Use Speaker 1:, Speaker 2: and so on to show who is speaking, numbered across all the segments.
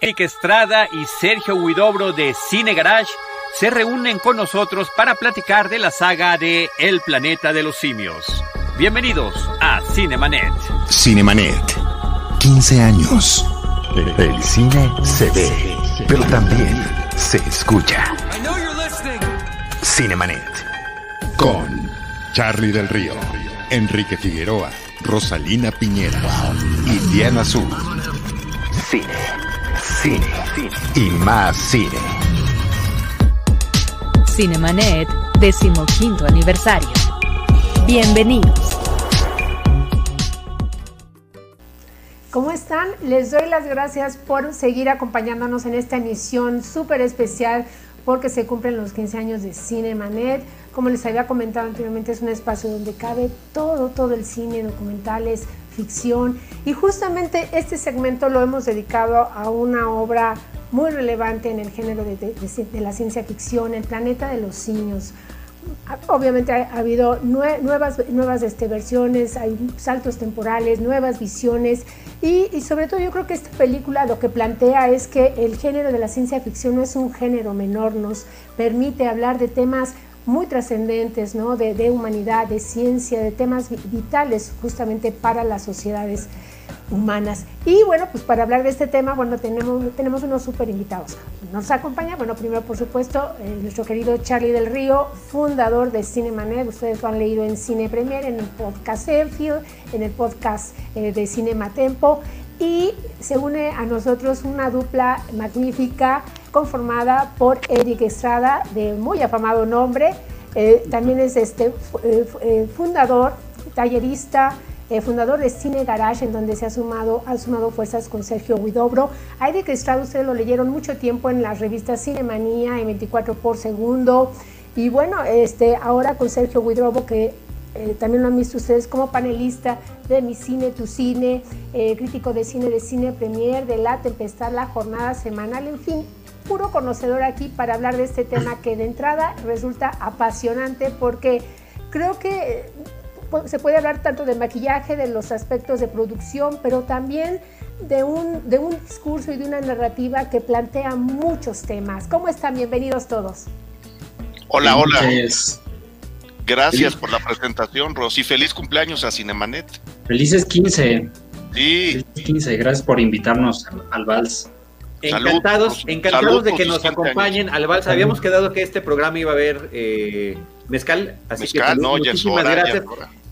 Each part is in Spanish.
Speaker 1: Eric Estrada y Sergio Huidobro de Cine Garage se reúnen con nosotros para platicar de la saga de El planeta de los simios. Bienvenidos a Cinemanet.
Speaker 2: Cinemanet. 15 años. El cine se ve, pero también se escucha. Cinemanet. Con Charlie del Río, Enrique Figueroa, Rosalina Piñera y Diana Azul. Cine, cine, cine y más cine.
Speaker 3: Cinemanet, decimoquinto aniversario. Bienvenidos.
Speaker 4: ¿Cómo están? Les doy las gracias por seguir acompañándonos en esta emisión súper especial porque se cumplen los 15 años de Cinemanet. Como les había comentado anteriormente, es un espacio donde cabe todo, todo el cine, documentales, ficción. Y justamente este segmento lo hemos dedicado a una obra muy relevante en el género de, de, de la ciencia ficción, El planeta de los simios. Obviamente ha, ha habido nue nuevas, nuevas este, versiones, hay saltos temporales, nuevas visiones y, y, sobre todo yo creo que esta película lo que plantea es que el género de la ciencia ficción no es un género menor, nos permite hablar de temas muy trascendentes, ¿no? De, de, humanidad, de ciencia, de temas vitales justamente para las sociedades humanas. Y bueno, pues para hablar de este tema, bueno, tenemos, tenemos unos super invitados. Nos acompaña, bueno, primero por supuesto, eh, nuestro querido Charlie del Río, fundador de Cinemanet. Ustedes lo han leído en Cine Premier, en el podcast Airfield, en el podcast eh, de Cinema Tempo. Y se une a nosotros una dupla magnífica conformada por Eric Estrada, de muy afamado nombre. Eh, también es este, fundador, tallerista, eh, fundador de Cine Garage, en donde se ha sumado, ha sumado fuerzas con Sergio Huidobro. A Eric Estrada ustedes lo leyeron mucho tiempo en las revistas Cinemanía y 24 por segundo. Y bueno, este, ahora con Sergio Huidobro, que eh, también lo han visto ustedes como panelista de Mi Cine, Tu Cine, eh, crítico de cine de Cine Premier, de La Tempestad, La Jornada Semanal, en fin, puro conocedor aquí para hablar de este tema que de entrada resulta apasionante porque creo que se puede hablar tanto de maquillaje, de los aspectos de producción, pero también de un, de un discurso y de una narrativa que plantea muchos temas. ¿Cómo están? Bienvenidos todos.
Speaker 5: Hola, hola. Gracias por la presentación, Rosy. Feliz cumpleaños a Cinemanet.
Speaker 6: Felices 15.
Speaker 5: Sí.
Speaker 6: Felices 15. Gracias por invitarnos al, al Vals.
Speaker 1: Encantados, salud, encantados salud de que nos acompañen al Vals. Habíamos quedado que este programa iba a haber eh, mezcal, así
Speaker 5: mezcal,
Speaker 1: que
Speaker 5: no,
Speaker 1: muchísimas gracias.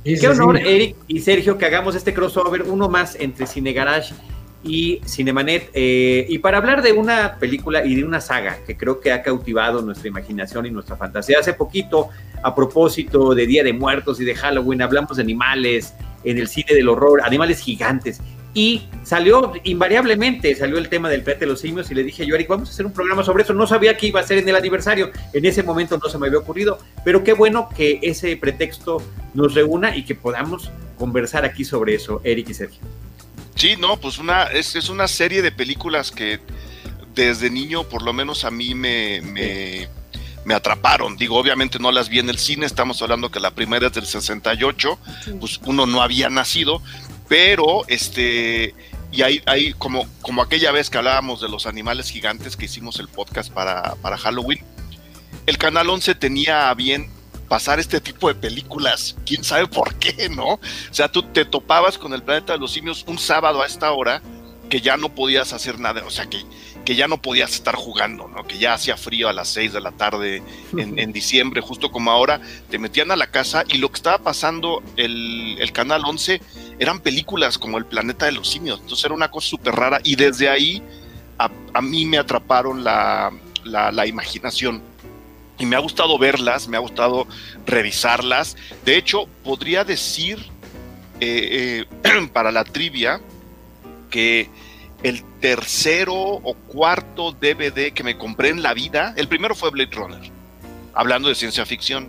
Speaker 1: Qué honor, Eric y Sergio, que hagamos este crossover, uno más entre Cine Garage y Cinemanet. Eh, y para hablar de una película y de una saga que creo que ha cautivado nuestra imaginación y nuestra fantasía. Hace poquito, a propósito de Día de Muertos y de Halloween, hablamos de animales en el cine del horror, animales gigantes. Y salió invariablemente, salió el tema del planeta de los simios y le dije yo, Eric, vamos a hacer un programa sobre eso. No sabía que iba a ser en el aniversario. En ese momento no se me había ocurrido, pero qué bueno que ese pretexto nos reúna y que podamos conversar aquí sobre eso, Eric y Sergio.
Speaker 5: Sí, no, pues una, es, es una serie de películas que desde niño, por lo menos a mí me, me, me, atraparon. Digo, obviamente no las vi en el cine, estamos hablando que la primera es del 68, sí. pues uno no había nacido, pero este y ahí, ahí como, como aquella vez que hablábamos de los animales gigantes que hicimos el podcast para, para Halloween, el Canal 11 tenía a bien pasar este tipo de películas, quién sabe por qué, ¿no? O sea, tú te topabas con el planeta de los simios un sábado a esta hora que ya no podías hacer nada, o sea, que, que ya no podías estar jugando, ¿no? Que ya hacía frío a las 6 de la tarde en, en, diciembre, justo como ahora, te metían a la casa y lo que estaba pasando el, el Canal 11 eran películas como El Planeta de los Simios, entonces era una cosa súper rara y desde ahí a, a mí me atraparon la, la, la imaginación y me ha gustado verlas, me ha gustado revisarlas. De hecho, podría decir eh, eh, para la trivia que el tercero o cuarto DVD que me compré en la vida, el primero fue Blade Runner, hablando de ciencia ficción.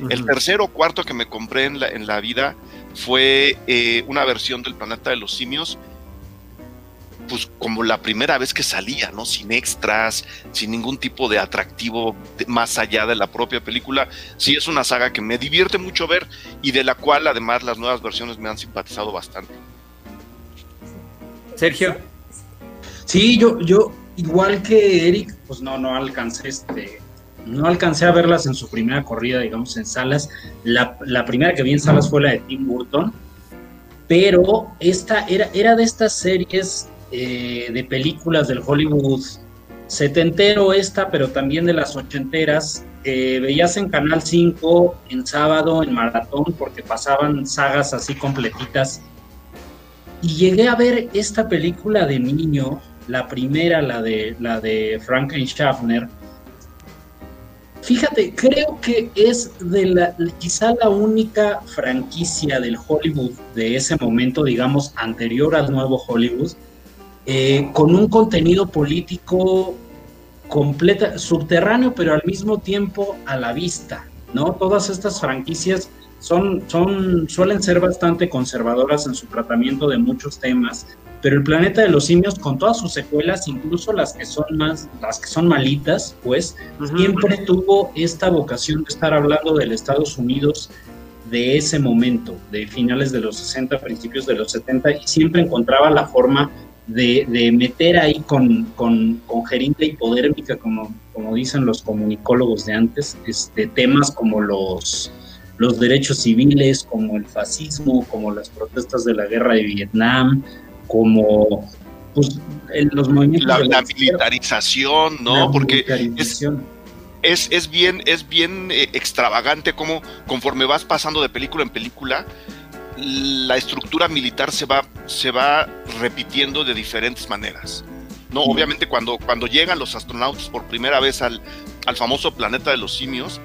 Speaker 5: Uh -huh. El tercero o cuarto que me compré en la, en la vida fue eh, una versión del Planeta de los Simios pues como la primera vez que salía, ¿no? Sin extras, sin ningún tipo de atractivo de, más allá de la propia película. Sí es una saga que me divierte mucho ver y de la cual además las nuevas versiones me han simpatizado bastante.
Speaker 1: Sergio.
Speaker 6: Sí, yo, yo, igual que Eric, pues no, no alcancé este, no alcancé a verlas en su primera corrida, digamos, en salas. La, primera que vi en salas fue la de Tim Burton, pero esta era, era de estas series eh, de películas del Hollywood setentero esta, pero también de las ochenteras. Eh, veías en Canal 5 en sábado, en maratón, porque pasaban sagas así completitas. Y llegué a ver esta película de niño, la primera, la de, la de Franklin Schaffner, Fíjate, creo que es de la, quizá la única franquicia del Hollywood de ese momento, digamos, anterior al nuevo Hollywood, eh, con un contenido político completa, subterráneo, pero al mismo tiempo a la vista, ¿no? Todas estas franquicias son, son, suelen ser bastante conservadoras en su tratamiento de muchos temas, pero el planeta de los simios con todas sus secuelas, incluso las que son más, las que son malitas, pues siempre tuvo esta vocación de estar hablando del Estados Unidos de ese momento, de finales de los 60, principios de los 70, y siempre encontraba la forma de, meter ahí con, con, con gerinta hipodérmica, como, como dicen los comunicólogos de antes, este, temas como los, los derechos civiles, como el fascismo, como las protestas de la guerra de Vietnam, como pues, los movimientos.
Speaker 5: La, militarización, ¿no? Porque es, es, bien, es bien eh, extravagante como conforme vas pasando de película en película, la estructura militar se va, se va repitiendo de diferentes maneras. No, obviamente cuando, cuando llegan los astronautas por primera vez al, al famoso planeta de los simios,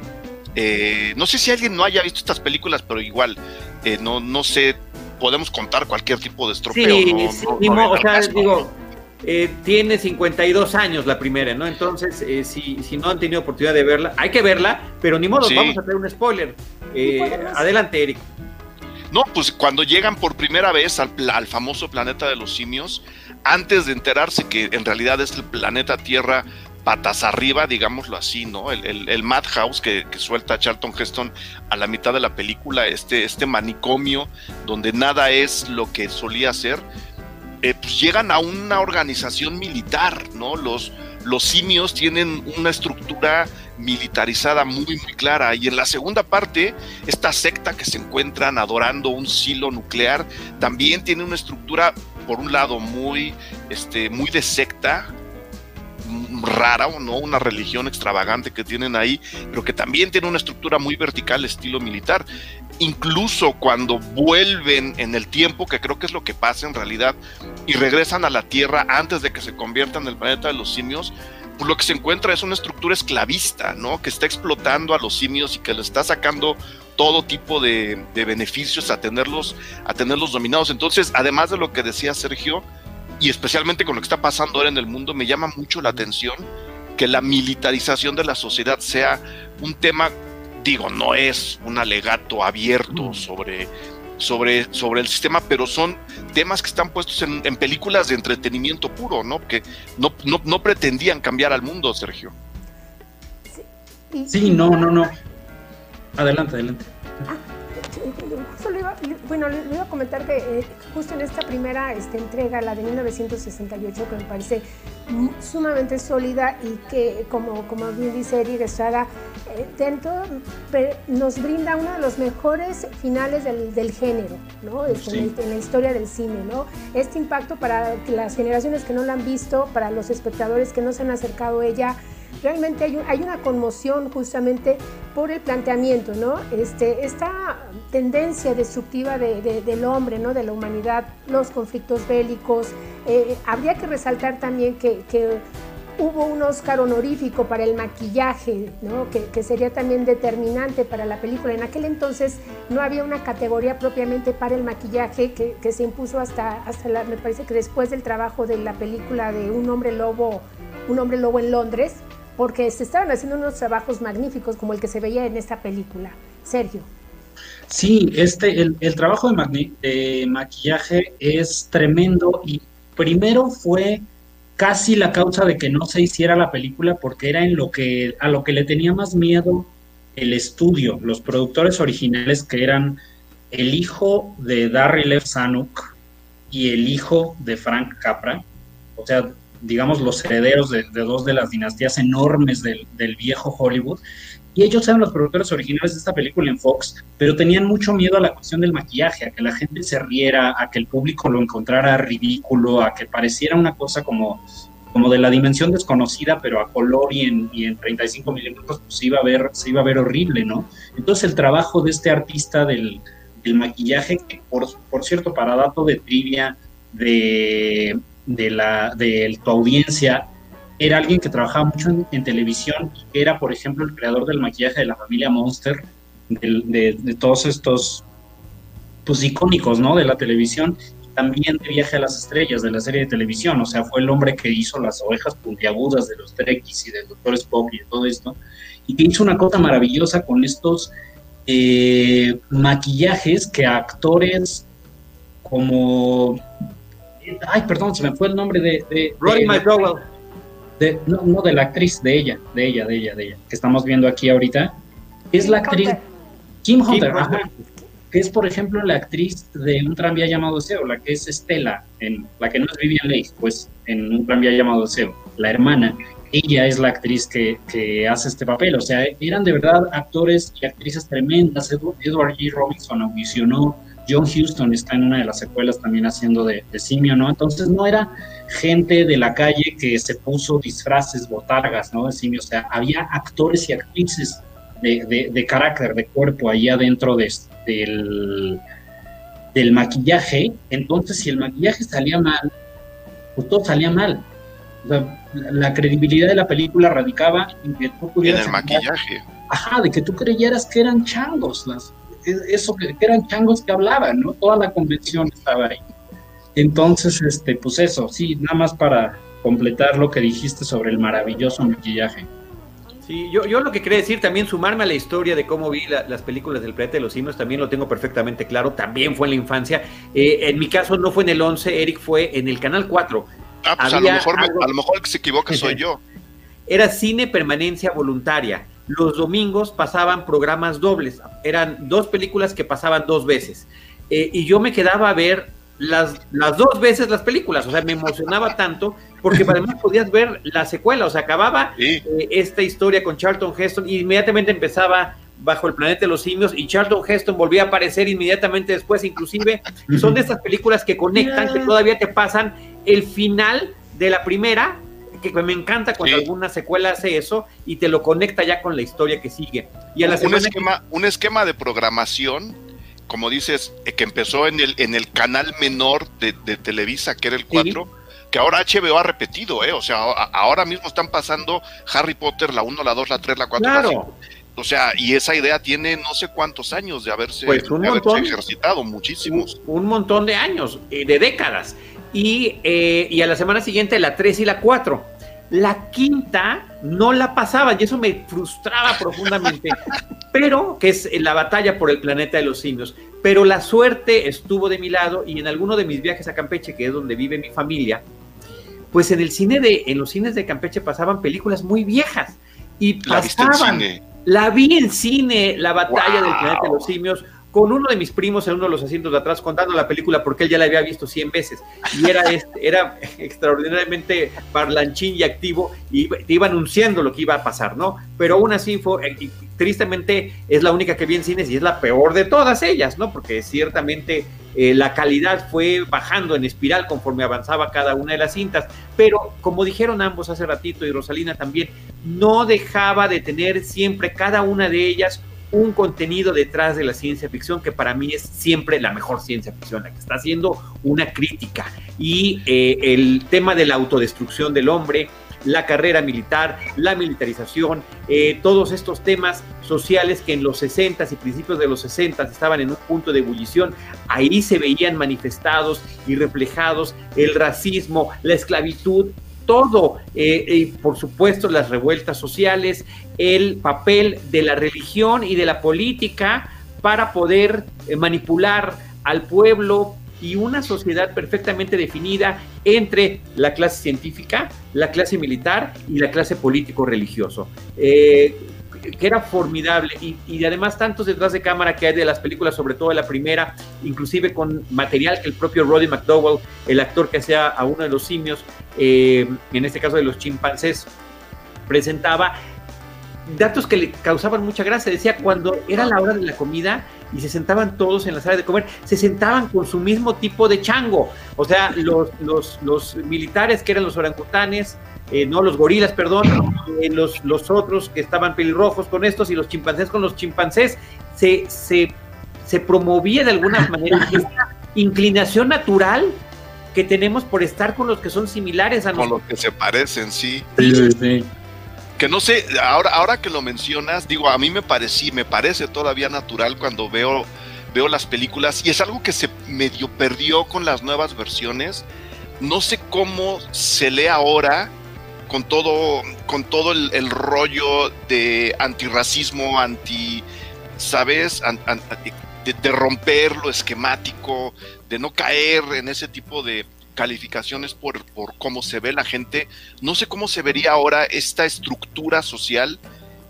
Speaker 5: eh, no sé si alguien no haya visto estas películas, pero igual, eh, no, no sé podemos contar cualquier tipo de estropeo.
Speaker 1: Sí, o sea, digo, eh, tiene 52 años la primera, ¿no? Entonces, eh, si, si, no han tenido oportunidad de verla, hay que verla, pero ni modo, vamos a hacer un spoiler. Eh, adelante, Eric.
Speaker 5: No, pues cuando llegan por primera vez al, al, famoso planeta de los simios, antes de enterarse que en realidad es el planeta Tierra patas arriba, digámoslo así, ¿no? El, Madhouse que, suelta Charlton Heston a la mitad de la película, este, este manicomio donde nada es lo que solía ser, eh, pues llegan a una organización militar, ¿no? Los, los simios tienen una estructura militarizada muy, muy clara. Y en la segunda parte, esta secta que se encuentran adorando un silo nuclear también tiene una estructura, por un lado, muy, este, muy de secta, rara o no, una religión extravagante que tienen ahí, pero que también tiene una estructura muy vertical, estilo militar. Incluso cuando vuelven en el tiempo, que creo que es lo que pasa en realidad, y regresan a la Tierra antes de que se conviertan en el planeta de los simios, pues lo que se encuentra es una estructura esclavista, ¿no? Que está explotando a los simios y que le está sacando todo tipo de, de beneficios a tenerlos, a tenerlos dominados. Entonces, además de lo que decía Sergio, y especialmente con lo que está pasando ahora en el mundo, me llama mucho la atención que la militarización de la sociedad sea un tema, digo, no es un alegato abierto sobre, sobre, sobre el sistema, pero son temas que están puestos en, películas de entretenimiento puro, ¿no? Que no, no, pretendían cambiar al mundo, Sergio.
Speaker 6: Sí, no, no, no. Adelante, adelante. Ah,
Speaker 4: bueno, le iba a comentar que eh, justo en esta primera este, entrega, la de 1968, que me parece sumamente sólida y que, como, como bien dice Eric Estrada, eh, dentro nos brinda uno de los mejores finales del, género, ¿no? Este, en, la historia del cine, ¿no? Este impacto para las generaciones que no la han visto, para los espectadores que no se han acercado a ella, realmente hay, una conmoción justamente por el planteamiento, ¿no? Este, esta tendencia destructiva del hombre, ¿no? De la humanidad, los conflictos bélicos. Eh, habría que resaltar también que, hubo un Oscar honorífico para el maquillaje, ¿no? que, sería también determinante para la película. En aquel entonces no había una categoría propiamente para el maquillaje que, se impuso hasta, hasta la, me parece que después del trabajo de la película de Un hombre lobo, Un hombre lobo en Londres, porque se estaban haciendo unos trabajos magníficos como el que se veía en esta película. Sergio.
Speaker 6: Sí, este, el, trabajo de, maquillaje es tremendo y primero fue casi la causa de que no se hiciera la película porque era en lo que a lo que le tenía más miedo el estudio, los productores originales que eran el hijo de Darryl F. Zanuck y el hijo de Frank Capra, o sea, digamos, los herederos de, dos de las dinastías enormes del, viejo Hollywood. Y ellos eran los productores originales de esta película en Fox, pero tenían mucho miedo a la cuestión del maquillaje, a que la gente se riera, a que el público lo encontrara ridículo, a que pareciera una cosa como, como de la dimensión desconocida, pero a color y en, y en 35 milímetros, pues se iba, a ver, se iba a ver horrible, ¿no? Entonces el trabajo de este artista del, del maquillaje, que por, por cierto, para dato de trivia, de, de, la, de tu audiencia era alguien que trabajaba mucho en, televisión que era, por ejemplo, el creador del maquillaje de la familia Monster, de, todos estos pues icónicos, ¿no? De la televisión, también de Viaje a las Estrellas, de la serie de televisión, o sea, fue el hombre que hizo las ovejas puntiagudas de los Trekkies y del Doctor Spock y todo esto, y que hizo una cosa maravillosa con estos eh, maquillajes que actores como ay, perdón, se me fue el nombre de... de
Speaker 1: Rory McDowell.
Speaker 6: De, no, no, de la actriz, de ella, de ella, de ella, de ella, que estamos viendo aquí ahorita. Es la actriz... Kim Hunter, que es, por ejemplo, la actriz de Un tranvía llamado Seo, la que es Estela, en, la que no es Vivian Leigh, pues en Un tranvía llamado Seo, la hermana. Ella es la actriz que, que, hace este papel, o sea, eran de verdad actores y actrices tremendas. Edward G. Robinson audicionó John Houston está en una de las secuelas también haciendo de, simio, ¿no? Entonces no era gente de la calle que se puso disfraces, botargas, ¿no? De simio, o sea, había actores y actrices de, carácter, de cuerpo ahí adentro del, del maquillaje. Entonces, si el maquillaje salía mal, pues todo salía mal. la, credibilidad de la película radicaba en que tú pudieras...
Speaker 5: En el maquillaje.
Speaker 6: Ajá, de que tú creyeras que eran changos las, eso que, eran changos que hablaban, ¿no? Toda la convención estaba ahí. Entonces, este, pues eso, sí, nada más para completar lo que dijiste sobre el maravilloso maquillaje.
Speaker 1: Sí, yo, yo lo que quería decir también, sumarme a la historia de cómo vi las películas del planeta de los simios, también lo tengo perfectamente claro, también fue en la infancia. Eh, en mi caso no fue en el 11, Eric fue en el Canal 4.
Speaker 5: Ah, pues a lo, mejor, a lo mejor el que se equivoca soy yo.
Speaker 1: Era cine permanencia voluntaria los domingos pasaban programas dobles. Eran dos películas que pasaban dos veces. Eh, y yo me quedaba a ver las, las dos veces las películas. O sea, me emocionaba tanto porque además podías ver la secuela. O sea, acababa eh, esta historia con Charlton Heston y inmediatamente empezaba bajo el planeta de los simios y Charlton Heston volvía a aparecer inmediatamente después, inclusive son de estas películas que conectan, que todavía te pasan el final de la primera que me encanta cuando alguna secuela hace eso y te lo conecta ya con la historia que sigue. Y a la
Speaker 5: un, esquema, un esquema de programación, como dices, eh, que empezó en el, en el canal menor de, Televisa, que era el 4. Que ahora HBO ha repetido, ¿eh? O sea, ahora mismo están pasando Harry Potter, la 1, la 2, la 3, la 4, la 5. O sea, y esa idea tiene no sé cuántos años de haberse, pues ejercitado, muchísimos.
Speaker 1: Un, montón de años, eh, de décadas. Eh, y, a la semana siguiente la 3 y la 4. La quinta no la pasaba y eso me frustraba profundamente, pero que es la batalla por el planeta de los simios. Pero la suerte estuvo de mi lado y en alguno de mis viajes a Campeche, que es donde vive mi familia, pues en el cine de, en los cines de Campeche pasaban películas muy viejas y pasaban. La, vi en cine, la batalla del planeta de los simios con uno de mis primos en uno de los asientos de atrás contando la película porque él ya la había visto 100 veces y era, este, era extraordinariamente parlanchín y activo y te iba anunciando lo que iba a pasar, ¿no? Pero aún así fue, eh, tristemente es la única que vi en cines y es la peor de todas ellas, ¿no? Porque ciertamente eh, la calidad fue bajando en espiral conforme avanzaba cada una de las cintas, pero como dijeron ambos hace ratito y Rosalina también, no dejaba de tener siempre cada una de ellas un contenido detrás de la ciencia ficción que para mí es siempre la mejor ciencia ficción, la que está haciendo una crítica. Y eh, el tema de la autodestrucción del hombre, la carrera militar, la militarización, eh, todos estos temas sociales que en los 60 y principios de los 60 estaban en un punto de ebullición, ahí se veían manifestados y reflejados el racismo, la esclavitud, todo, eh, y por supuesto las revueltas sociales, el papel de la religión y de la política para poder eh, manipular al pueblo y una sociedad perfectamente definida entre la clase científica, la clase militar y la clase político-religioso. Eh, que era formidable y, y, además tantos detrás de cámara que hay de las películas, sobre todo de la primera, inclusive con material que el propio Roddy McDowell, el actor que hacía a uno de los simios, eh, en este caso de los chimpancés, presentaba datos que le causaban mucha gracia. Decía, cuando era la hora de la comida y se sentaban todos en la sala de comer, se sentaban con su mismo tipo de chango. O sea, los, los, los militares que eran los orangutanes, eh, no los gorilas, perdón, eh, los, los otros que estaban pelirrojos con estos y los chimpancés con los chimpancés, se, se, se promovía de alguna manera esta inclinación natural que tenemos por estar con los que son similares a nosotros.
Speaker 5: Con los que se parecen, sí.
Speaker 6: Sí, sí.
Speaker 5: Que no sé, ahora, ahora que lo mencionas, digo, a mí me parecí, me parece todavía natural cuando veo, veo las películas, y es algo que se medio perdió con las nuevas versiones. No sé cómo se lee ahora con todo, con todo el, rollo de antirracismo, anti, ¿sabes? De, romper lo esquemático, de no caer en ese tipo de calificaciones por, por cómo se ve la gente. No sé cómo se vería ahora esta estructura social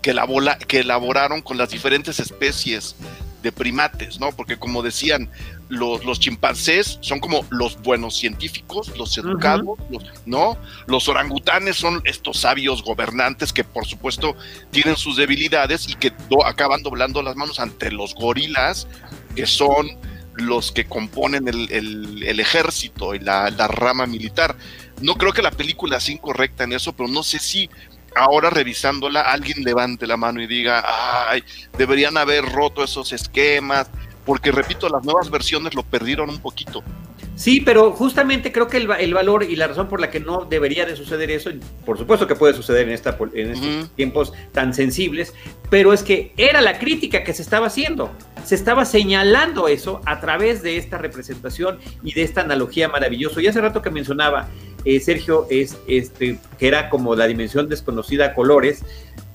Speaker 5: que, elabora, que elaboraron con las diferentes especies de primates, ¿no? Porque como decían, los, los, chimpancés son como los buenos científicos, los educados, uh -huh. los, ¿no? Los orangutanes son estos sabios gobernantes que por supuesto tienen sus debilidades y que do, acaban doblando las manos ante los gorilas, que son los que componen el, el, el ejército y la, la, rama militar. No creo que la película sea incorrecta en eso, pero no sé si ahora revisándola alguien levante la mano y diga, ay, deberían haber roto esos esquemas, porque repito, las nuevas versiones lo perdieron un poquito.
Speaker 1: Sí, pero justamente creo que el, el, valor y la razón por la que no debería de suceder eso, por supuesto que puede suceder en, esta, en estos uh -huh. tiempos tan sensibles, pero es que era la crítica que se estaba haciendo. Se estaba señalando eso a través de esta representación y de esta analogía maravillosa. Y hace rato que mencionaba eh, Sergio, es, este, que era como la dimensión desconocida a colores,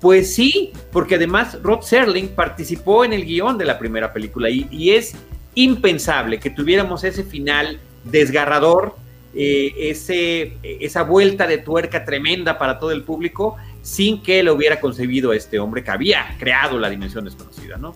Speaker 1: pues sí, porque además Rod Serling participó en el guion de la primera película y, es impensable que tuviéramos ese final desgarrador, eh, ese, esa vuelta de tuerca tremenda para todo el público, sin que lo hubiera concebido este hombre que había creado la dimensión desconocida, ¿no?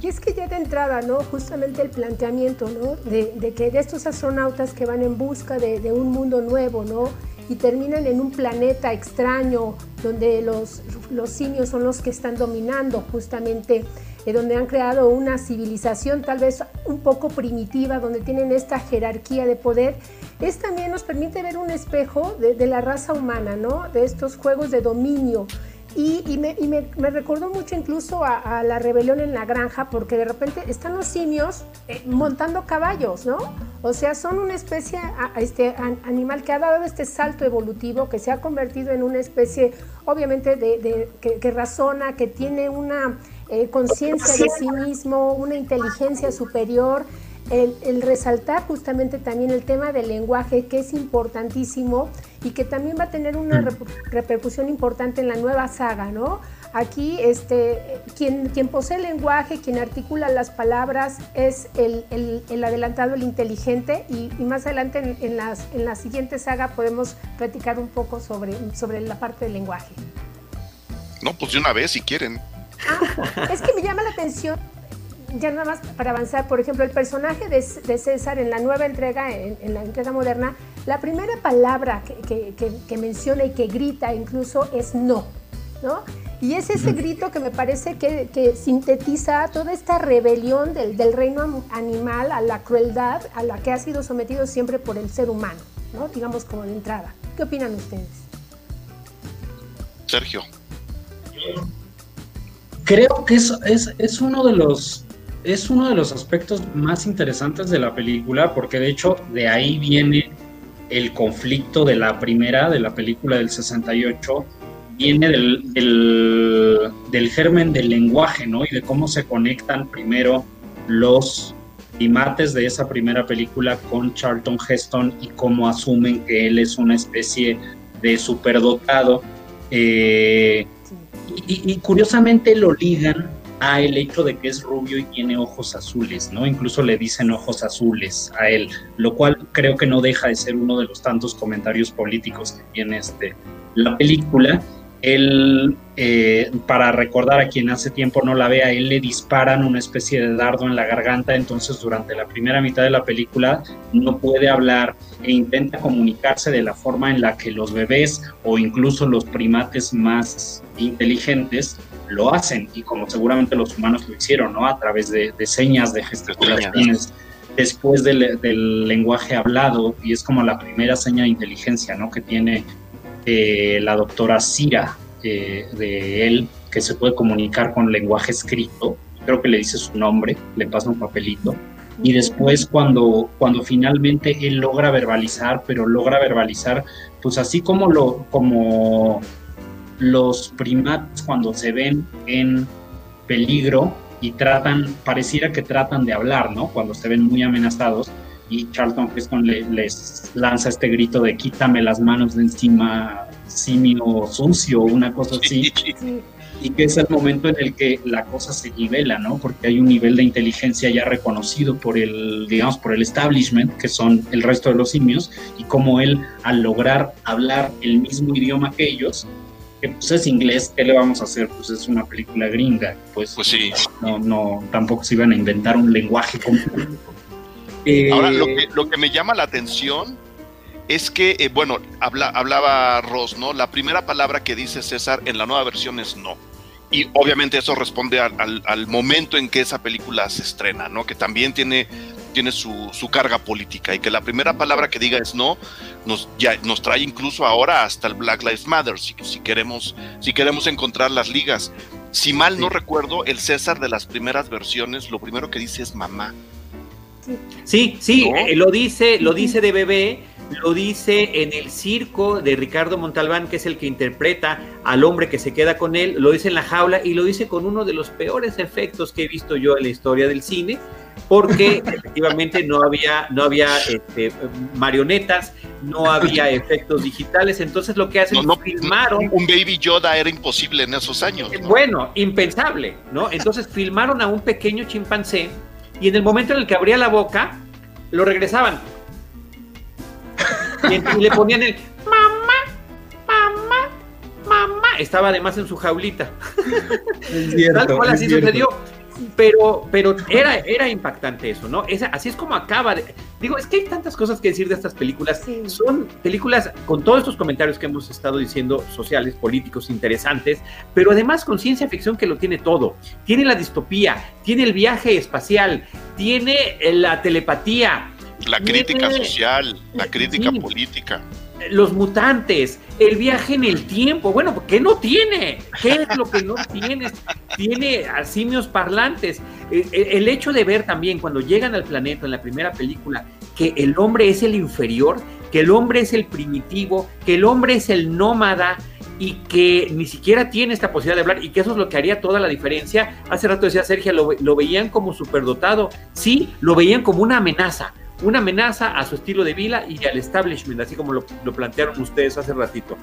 Speaker 4: Y es que ya de entrada, ¿no? Justamente el planteamiento, ¿no? De, de que de estos astronautas que van en busca de, de, un mundo nuevo, ¿no? Y terminan en un planeta extraño donde los, los simios son los que están dominando justamente eh, donde han creado una civilización tal vez un poco primitiva, donde tienen esta jerarquía de poder, es también nos permite ver un espejo de, de la raza humana, ¿no? De estos juegos de dominio. Y, y, me, y me, recordó mucho incluso a, la rebelión en la granja, porque de repente están los simios eh, montando caballos, ¿no? O sea, son una especie a, este, animal que ha dado este salto evolutivo, que se ha convertido en una especie, obviamente, de, de que, que razona, que tiene una eh, conciencia de sí mismo, una inteligencia superior, el, el, resaltar justamente también el tema del lenguaje, que es importantísimo y que también va a tener una repercusión importante en la nueva saga, ¿no? Aquí, este, quien, quien posee el lenguaje, quien articula las palabras, es el, el, el adelantado, el inteligente, y, y más adelante en, en, las, en la siguiente saga podemos platicar un poco sobre, sobre la parte del lenguaje.
Speaker 5: No, pues de una vez, si quieren.
Speaker 4: Ah, es que me llama la atención, ya nada más para avanzar, por ejemplo, el personaje de, de César en la nueva entrega, en, en, la entrega moderna, la primera palabra que, que, que, que, menciona y que grita incluso es no, ¿no? Y es ese grito que me parece que, sintetiza toda esta rebelión del, del, reino animal a la crueldad a la que ha sido sometido siempre por el ser humano, ¿no? Digamos como de entrada. ¿Qué opinan ustedes?
Speaker 5: Sergio
Speaker 6: creo que es, es, es, uno de los es uno de los aspectos más interesantes de la película porque de hecho de ahí viene el conflicto de la primera de la película del 68 viene del, del, del germen del lenguaje ¿no? y de cómo se conectan primero los primates de esa primera película con Charlton Heston y cómo asumen que él es una especie de superdotado eh, y, y, curiosamente lo ligan a el hecho de que es rubio y tiene ojos azules, ¿no? Incluso le dicen ojos azules a él, lo cual creo que no deja de ser uno de los tantos comentarios políticos que tiene este, la película. El, eh, para recordar a quien hace tiempo no la vea, él le disparan una especie de dardo en la garganta, entonces durante la primera mitad de la película no puede hablar e intenta comunicarse de la forma en la que los bebés o incluso los primates más inteligentes lo hacen y como seguramente los humanos lo hicieron, ¿no? A través de, señas, de gesticulaciones después del, lenguaje hablado y es como la primera seña de inteligencia, ¿no? Que tiene eh, la doctora Cira de él que se puede comunicar con lenguaje escrito, creo que le dice su nombre, le pasa un papelito, y después cuando, cuando finalmente él logra verbalizar, pero logra verbalizar, pues así como, lo, como los primates cuando se ven en peligro y tratan, pareciera que tratan de hablar, ¿no? Cuando se ven muy amenazados, y Charlton Heston les lanza este grito de quítame las manos de encima simio sucio, una cosa así. Y que es el momento en el que la cosa se nivela, ¿no? Porque hay un nivel de inteligencia ya reconocido por el, digamos, por el establishment, que son el resto de los simios, y como él, al lograr hablar el mismo idioma que ellos, que pues es inglés, ¿qué le vamos a hacer? Pues es una película gringa, pues,
Speaker 5: pues sí.
Speaker 6: no, no, tampoco se iban a inventar un lenguaje completo.
Speaker 5: Ahora, lo que, lo que me llama la atención es que, eh, bueno, hablaba Ross, ¿no? La primera palabra que dice César en la nueva versión es no. Y obviamente eso responde al, momento en que esa película se estrena, ¿no? Que también tiene, tiene su, carga política y que la primera palabra que diga es no, nos, ya, nos trae incluso ahora hasta el Black Lives Matter, si, si, queremos, si queremos encontrar las ligas. Si mal no recuerdo, el César de las primeras versiones, lo primero que dice es mamá.
Speaker 1: Sí, sí, eh, lo dice, lo dice de bebé lo dice en el circo de Ricardo Montalbán, que es el que interpreta al hombre que se queda con él, lo dice en la jaula y lo dice con uno de los peores efectos que he visto yo en la historia del cine, porque efectivamente no había, no había este, marionetas, no había efectos digitales, entonces lo que hacen
Speaker 5: no, filmaron... Un Baby Yoda era imposible en esos años.
Speaker 1: Bueno, impensable, ¿no? Entonces filmaron a un pequeño chimpancé y en el momento en el que abría la boca, lo regresaban y, le ponían el mamá, mamá, mamá. Estaba además en su jaulita. Tal cual así sucedió. Pero, pero era, era impactante eso, ¿no? así es como acaba. digo, es que hay tantas cosas que decir de estas películas. Son películas con todos estos comentarios que hemos estado diciendo, sociales, políticos, interesantes, pero además con ciencia ficción que lo tiene todo. Tiene la distopía, tiene el viaje espacial, tiene la telepatía,
Speaker 5: la crítica social, la crítica política.
Speaker 1: Los mutantes, el viaje en el tiempo. Bueno, ¿qué no tiene? ¿Qué es lo que no tiene? Tiene a simios parlantes. El, eh, eh, el hecho de ver también cuando llegan al planeta en la primera película que el hombre es el inferior, que el hombre es el primitivo, que el hombre es el nómada, y que ni siquiera tiene esta posibilidad de hablar y que eso es lo que haría toda la diferencia. Hace rato decía Sergio, lo, lo, veían como superdotado, sí, lo veían como una amenaza, una amenaza a su estilo de vida y al establishment, así como lo, plantearon ustedes hace ratito.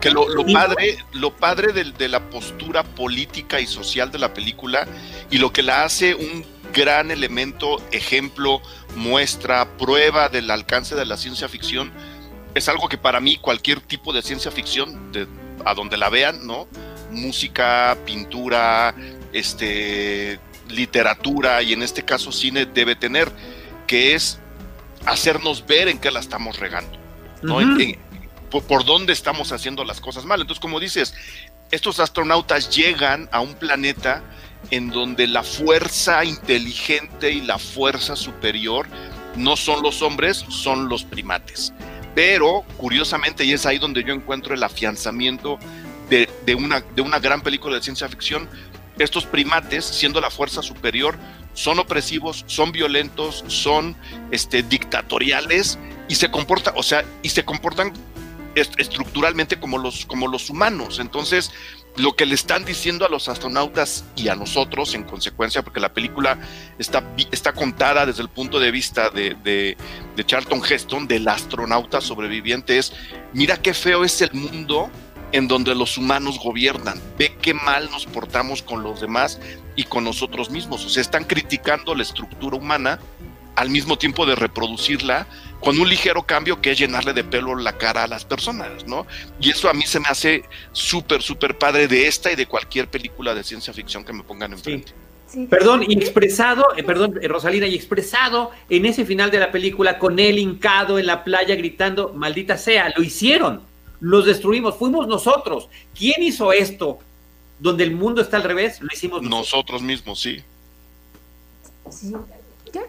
Speaker 5: Que lo, padre, lo padre de, la postura política y social de la película y lo que la hace un gran elemento, ejemplo, muestra, prueba del alcance de la ciencia ficción, es algo que para mí cualquier tipo de ciencia ficción, de, a donde la vean, ¿no? Música, pintura, este, literatura y en este caso cine debe tener, que es hacernos ver en qué la estamos regando, ¿no? por, dónde estamos haciendo las cosas mal. Entonces, como dices, estos astronautas llegan a un planeta en donde la fuerza inteligente y la fuerza superior no son los hombres, son los primates. Pero, curiosamente, y es ahí donde yo encuentro el afianzamiento de, de, una, de una gran película de ciencia ficción, estos primates, siendo la fuerza superior, son opresivos, son violentos, son este, dictatoriales y se comportan, o sea, y se comportan estructuralmente como los, como los humanos. Entonces, lo que le están diciendo a los astronautas y a nosotros, en consecuencia, porque la película está, está contada desde el punto de vista de, de, de Charlton Heston, del astronauta sobreviviente, es, mira qué feo es el mundo en donde los humanos gobiernan. Ve qué mal nos portamos con los demás y con nosotros mismos. O sea, están criticando la estructura humana al mismo tiempo de reproducirla con un ligero cambio que es llenarle de pelo la cara a las personas, ¿no? Y eso a mí se me hace súper, súper padre de esta y de cualquier película de ciencia ficción que me pongan enfrente.
Speaker 1: Sí. Perdón, y expresado, eh, perdón, eh, Rosalina, y expresado en ese final de la película con él hincado en la playa gritando, maldita sea, lo hicieron, los destruimos, fuimos nosotros. ¿Quién hizo esto? Donde el mundo está al revés, lo hicimos
Speaker 5: nosotros, nosotros mismos, sí.
Speaker 4: Sí,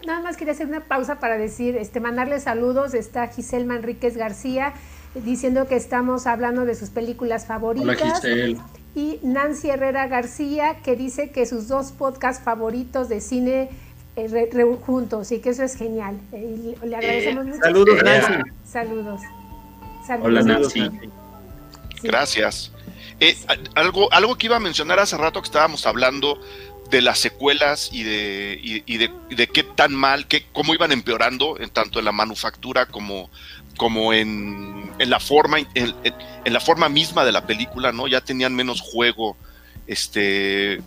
Speaker 4: nada más quería hacer una pausa para decir, este, mandarle saludos. Está Giselle Manríquez García diciendo que estamos hablando de sus películas favoritas. Y Nancy Herrera García que dice que sus dos podcasts favoritos de cine eh, juntos y que eso es genial. Eh, le agradecemos mucho.
Speaker 1: Saludos, Nancy.
Speaker 4: Saludos.
Speaker 5: Hola, Nancy. Gracias. Eh, algo, algo que iba a mencionar hace rato que estábamos hablando de las secuelas y de, y, de, qué tan mal, qué, cómo iban empeorando, en tanto en la manufactura como, como en, en la forma, en, la forma misma de la película, ¿no? Ya tenían menos juego este,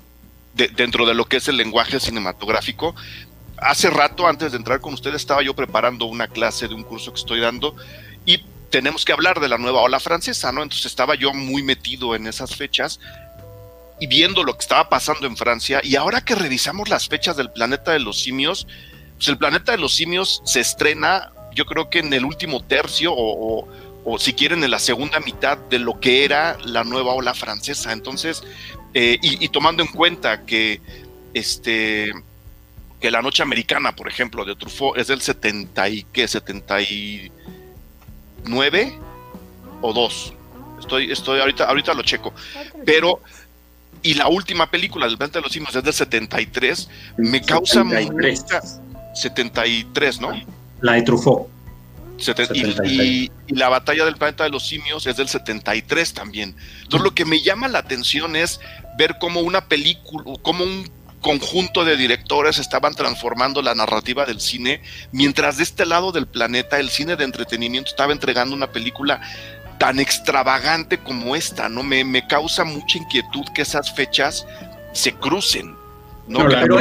Speaker 5: dentro de lo que es el lenguaje cinematográfico. Hace rato, antes de entrar con ustedes, estaba yo preparando una clase de un curso que estoy dando y tenemos que hablar de la nueva ola francesa, ¿no? Entonces estaba yo muy metido en esas fechas y viendo lo que estaba pasando en Francia, y ahora que revisamos las fechas del planeta de los simios, pues el planeta de los simios se estrena, yo creo que en el último tercio o, si quieren en la segunda mitad de lo que era la nueva ola francesa. Entonces, eh, y, tomando en cuenta que este que la noche americana, por ejemplo, de Truffaut es del 70 y qué, 79 o 2. Estoy, estoy ahorita, ahorita lo checo. Pero y la última película del Planeta de los Simios es del 73, me causa 73. mucha... 73, ¿no?
Speaker 6: La de Truffaut.
Speaker 5: y, la batalla del planeta de los simios es del 73 también. Entonces lo que me llama la atención es ver cómo una película, cómo un conjunto de directores estaban transformando la narrativa del cine, mientras de este lado del planeta el cine de entretenimiento estaba entregando una película tan extravagante como esta, ¿no? Me, me causa mucha inquietud que esas fechas se crucen.
Speaker 1: ¿no? Pero,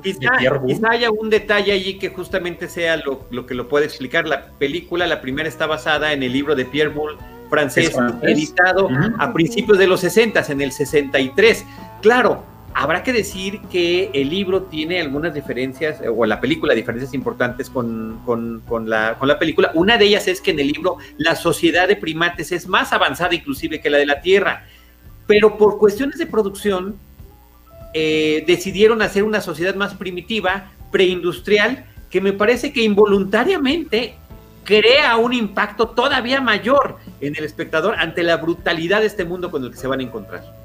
Speaker 1: quizá, haya un detalle allí que justamente sea lo, lo, que lo puede explicar. La película, la primera, está basada en el libro de Pierre Boulle, francés, editado a principios de los 60, en el 63. Claro, Habrá que decir que el libro tiene algunas diferencias, o la película, diferencias importantes con, la, con la película. Una de ellas es que en el libro la sociedad de primates es más avanzada inclusive que la de la Tierra, pero por cuestiones de producción eh, decidieron hacer una sociedad más primitiva, preindustrial, que me parece que involuntariamente crea un impacto todavía mayor en el espectador ante la brutalidad de este mundo con el que se van a encontrar.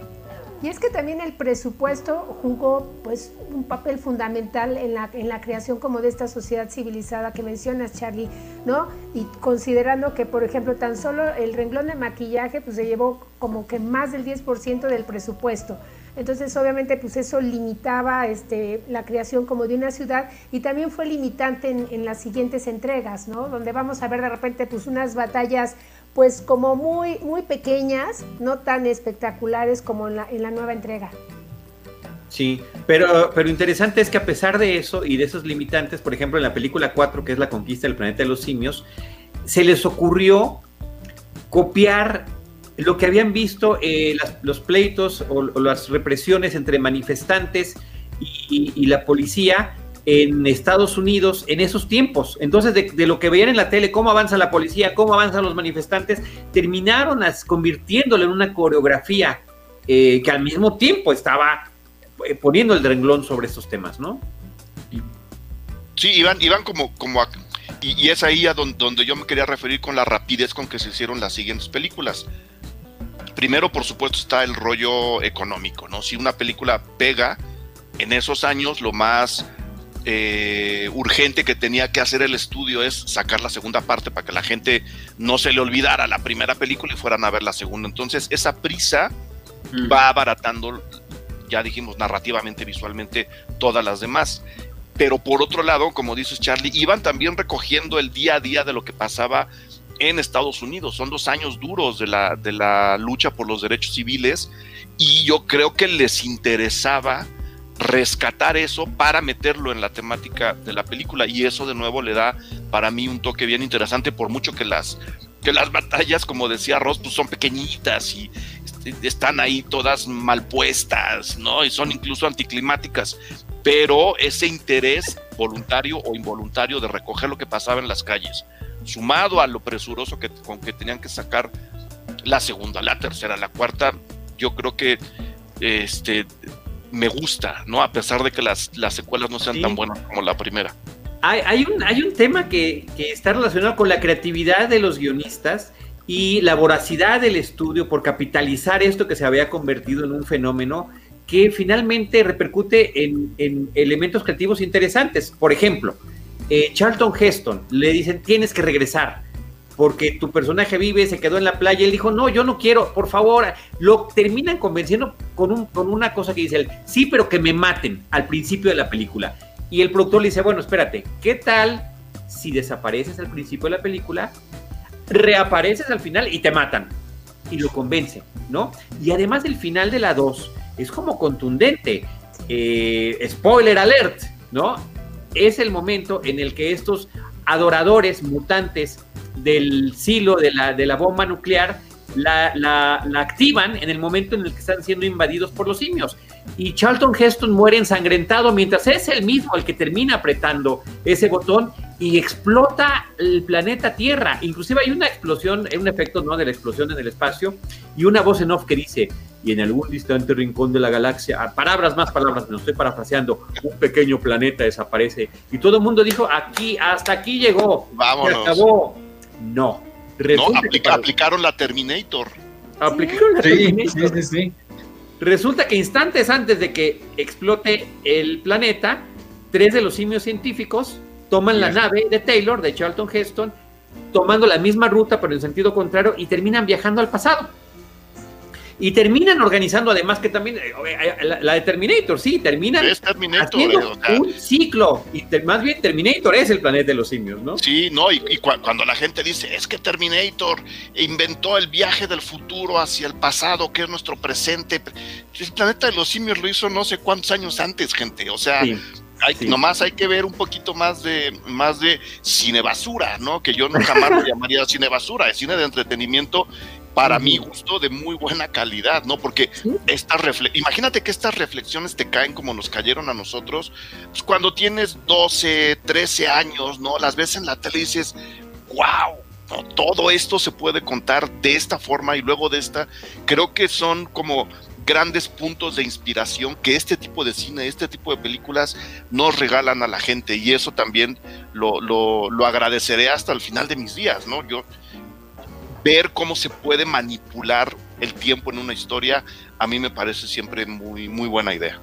Speaker 4: Y es que también el presupuesto jugó pues un papel fundamental en la, en la creación como de esta sociedad civilizada que mencionas, Charlie, ¿no? Y considerando que, por ejemplo, tan solo el renglón de maquillaje pues se llevó como que más del 10% del presupuesto. Entonces, obviamente, pues eso limitaba este, la creación como de una ciudad y también fue limitante en, las siguientes entregas, ¿no? Donde vamos a ver de repente pues unas batallas pues como muy, muy pequeñas, no tan espectaculares como en la, en la nueva entrega.
Speaker 1: Sí, pero, pero interesante es que a pesar de eso y de esos limitantes, por ejemplo, en la película 4, que es la conquista del planeta de los simios, se les ocurrió copiar lo que habían visto eh, los pleitos o, las represiones entre manifestantes y la policía en Estados Unidos en esos tiempos. Entonces, de, lo que veían en la tele, cómo avanza la policía, cómo avanzan los manifestantes, terminaron convirtiéndolo en una coreografía eh, que al mismo tiempo estaba eh, poniendo el renglón sobre estos temas, ¿no?
Speaker 5: Sí, iban, iban como, como y, es ahí a donde, yo me quería referir con la rapidez con que se hicieron las siguientes películas. Primero, por supuesto, está el rollo económico, ¿no? Si una película pega, en esos años lo más eh, urgente que tenía que hacer el estudio es sacar la segunda parte para que la gente no se le olvidara la primera película y fueran a ver la segunda. Entonces, esa prisa mm. va abaratando, ya dijimos, narrativamente, visualmente, todas las demás. Pero por otro lado, como dices Charlie, iban también recogiendo el día a día de lo que pasaba en Estados Unidos. Son dos años duros de la, de la lucha por los derechos civiles y yo creo que les interesaba rescatar eso para meterlo en la temática de la película. Y eso de nuevo le da para mí un toque bien interesante por mucho que las que las batallas como decía Ross pues son pequeñitas y este, están ahí todas mal puestas no y son incluso anticlimáticas. Pero ese interés voluntario o involuntario de recoger lo que pasaba en las calles sumado a lo presuroso que con que tenían que sacar la segunda la tercera la cuarta yo creo que este me gusta, ¿no? A pesar de que las, las secuelas no sean tan buenas como la primera.
Speaker 1: Hay, hay, un, hay un tema que, que, está relacionado con la creatividad de los guionistas y la voracidad del estudio por capitalizar esto que se había convertido en un fenómeno que finalmente repercute en, en elementos creativos interesantes. Por ejemplo, eh, Charlton Heston le dicen tienes que regresar porque tu personaje vive, se quedó en la playa, él dijo, no, yo no quiero, por favor, lo terminan convenciendo con, un, con una cosa que dice él, sí, pero que me maten al principio de la película. Y el productor le dice, bueno, espérate, ¿qué tal si desapareces al principio de la película, reapareces al final y te matan? Y lo convence, ¿no? Y además el final de la 2 es como contundente. Eh, spoiler alert, ¿no? Es el momento en el que estos adoradores mutantes del silo de la, de la bomba nuclear la, la, activan en el momento en el que están siendo invadidos por los simios. Y Charlton Heston muere ensangrentado mientras es el mismo el que termina apretando ese botón y explota el planeta Tierra. Inclusive hay una explosión, un efecto ¿no? de la explosión en el espacio y una voz en off que dice, y en algún distante rincón de la galaxia, palabras más, palabras, me lo estoy parafraseando, un pequeño planeta desaparece. Y todo el mundo dijo, aquí, hasta aquí llegó,
Speaker 5: Vámonos.
Speaker 1: se acabó. No.
Speaker 5: no aplicaron la Terminator.
Speaker 1: Aplicaron la Terminator. Sí, sí, Resulta que instantes antes de que explote el planeta, tres de los simios científicos toman la nave de Taylor, de Charlton Heston, tomando la misma ruta pero en sentido contrario y terminan viajando al pasado. Y terminan organizando, además que también, eh, eh, la, de Terminator, sí, terminan haciendo un ciclo. Y más bien Terminator es el planeta de los simios, ¿no?
Speaker 5: Sí, no, y, cuando la gente dice, es que Terminator inventó el viaje del futuro hacia el pasado, que es nuestro presente. El planeta de los simios lo hizo no sé cuántos años antes, gente. O sea, hay, nomás hay que ver un poquito más de más de cine basura, ¿no? Que yo nunca más lo llamaría cine basura, es cine de entretenimiento para mi gusto, de muy buena calidad, ¿no? Porque estas imagínate que estas reflexiones te caen como nos cayeron a nosotros, pues cuando tienes 12, 13 años, ¿no? Las ves en la tele y dices, wow, todo esto se puede contar de esta forma y luego de esta. Creo que son como grandes puntos de inspiración que este tipo de cine, este tipo de películas nos regalan a la gente y eso también lo, lo, lo agradeceré hasta el final de mis días, ¿no? Yo, ver cómo se puede manipular el tiempo en una historia, a mí me parece siempre muy, muy buena idea.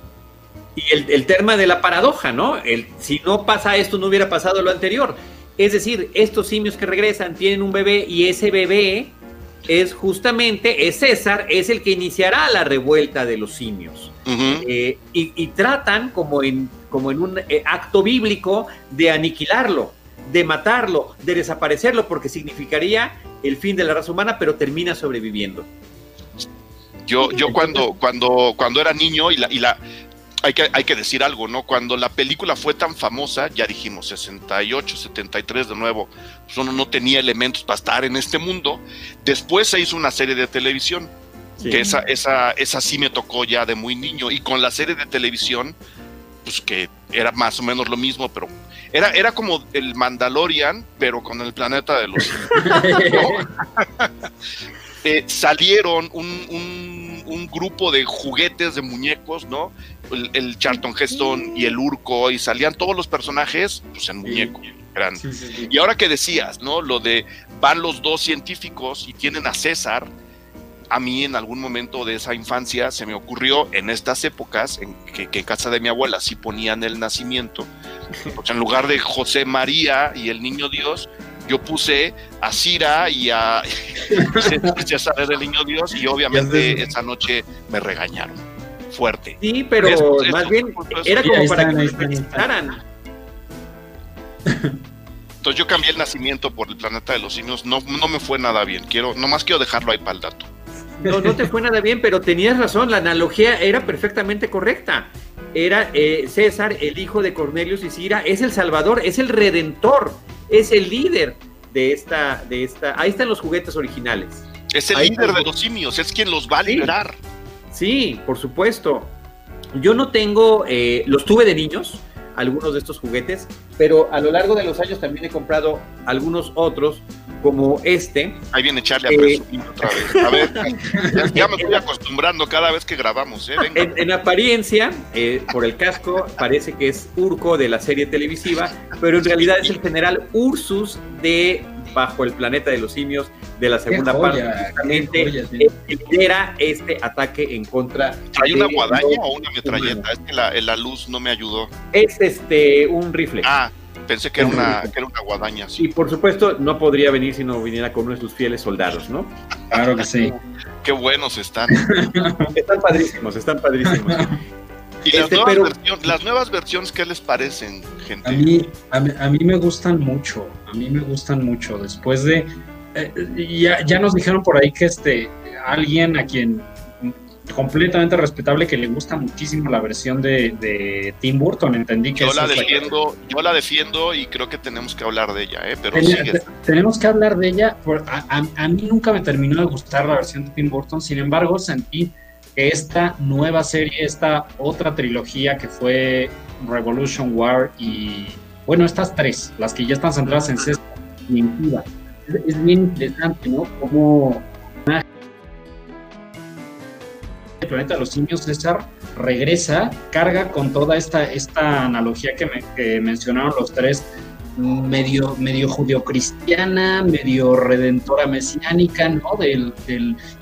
Speaker 1: Y el, tema de la paradoja, ¿no? El, si no pasa esto, no hubiera pasado lo anterior. Es decir, estos simios que regresan tienen un bebé y ese bebé es justamente, es César, es el que iniciará la revuelta de los simios. Eh, y, tratan como en, como en un eh, acto bíblico de aniquilarlo, de matarlo, de desaparecerlo, porque significaría el fin de la raza humana, pero termina sobreviviendo.
Speaker 5: Yo, yo cuando, cuando, cuando era niño y la, y la hay que, hay que decir algo, ¿no? Cuando la película fue tan famosa, ya dijimos 68, 73 de nuevo, pues uno no tenía elementos para estar en este mundo. Después se hizo una serie de televisión, que esa, esa, esa sí me tocó ya de muy niño. Y con la serie de televisión, pues que era más o menos lo mismo, pero era, era como el Mandalorian, pero con el planeta de los... eh, salieron un, un, grupo de juguetes de muñecos, ¿no? El, Charlton Heston y el Urco, y salían todos los personajes pues, en muñecos. y ahora que decías, ¿no? Lo de van los dos científicos y tienen a César, a mí en algún momento de esa infancia se me ocurrió en estas épocas en que, en casa de mi abuela sí ponían el nacimiento, pues en lugar de José María y el Niño Dios, yo puse a Cira y a César del Niño Dios y obviamente esa noche me regañaron fuerte.
Speaker 1: Sí, pero más bien era como para que me felicitaran.
Speaker 5: Entonces yo cambié el nacimiento por el planeta de los simios, no, no me fue nada bien, quiero, nomás quiero dejarlo ahí para el dato.
Speaker 1: No, no te fue nada bien, pero tenías razón, la analogía era perfectamente correcta. era eh, César, el hijo de Cornelius y Cira, es el salvador, es el redentor, es el líder de esta, de esta. Ahí están los juguetes originales.
Speaker 5: Es el líder de los simios, es quien los va a liberar.
Speaker 1: Sí, por supuesto. Yo no tengo, eh, los tuve de niños, algunos de estos juguetes, pero a lo largo de los años también he comprado algunos otros, como este.
Speaker 5: Ahí viene Charlie a eh, presumir otra vez. A ver, ya, me estoy acostumbrando cada vez que grabamos. ¿eh?
Speaker 1: En, apariencia, eh, por el casco, parece que es Urco de la serie televisiva, pero en realidad es el general Ursus de Bajo el planeta de los simios de la segunda parte. Justamente lidera este ataque en contra.
Speaker 5: ¿Hay una guadaña o una metralleta? Es que la, la, luz no me ayudó.
Speaker 1: Es este un rifle.
Speaker 5: Ah, pensé que era una, que era una guadaña.
Speaker 1: Sí. Y por supuesto, no podría venir si no viniera con uno de sus fieles soldados, ¿no?
Speaker 6: Claro que sí.
Speaker 5: Qué buenos están.
Speaker 1: están padrísimos, están padrísimos.
Speaker 5: ¿Y las, este, nuevas versiones, las, nuevas versiones, qué les parecen, gente?
Speaker 6: A mí, a mí, me gustan mucho, a mí me gustan mucho. Después de, eh, ya, ya nos dijeron por ahí que este, alguien a quien completamente respetable que le gusta muchísimo la versión de, Tim Burton, entendí que
Speaker 5: yo la defiendo, yo la defiendo y creo que tenemos que hablar de ella, ¿eh? pero
Speaker 6: tenemos que hablar de ella. A, a, mí nunca me terminó de gustar la versión de Tim Burton, sin embargo sentí esta nueva serie, esta otra trilogía que fue Revolution War y bueno estas tres, las que ya están centradas en César y en Cuba, es bien interesante, ¿no? Como el planeta de los simios, César regresa, carga con toda esta, esta analogía que, mencionaron los tres, medio, medio judio-cristiana, medio redentora mesiánica, ¿no? Del,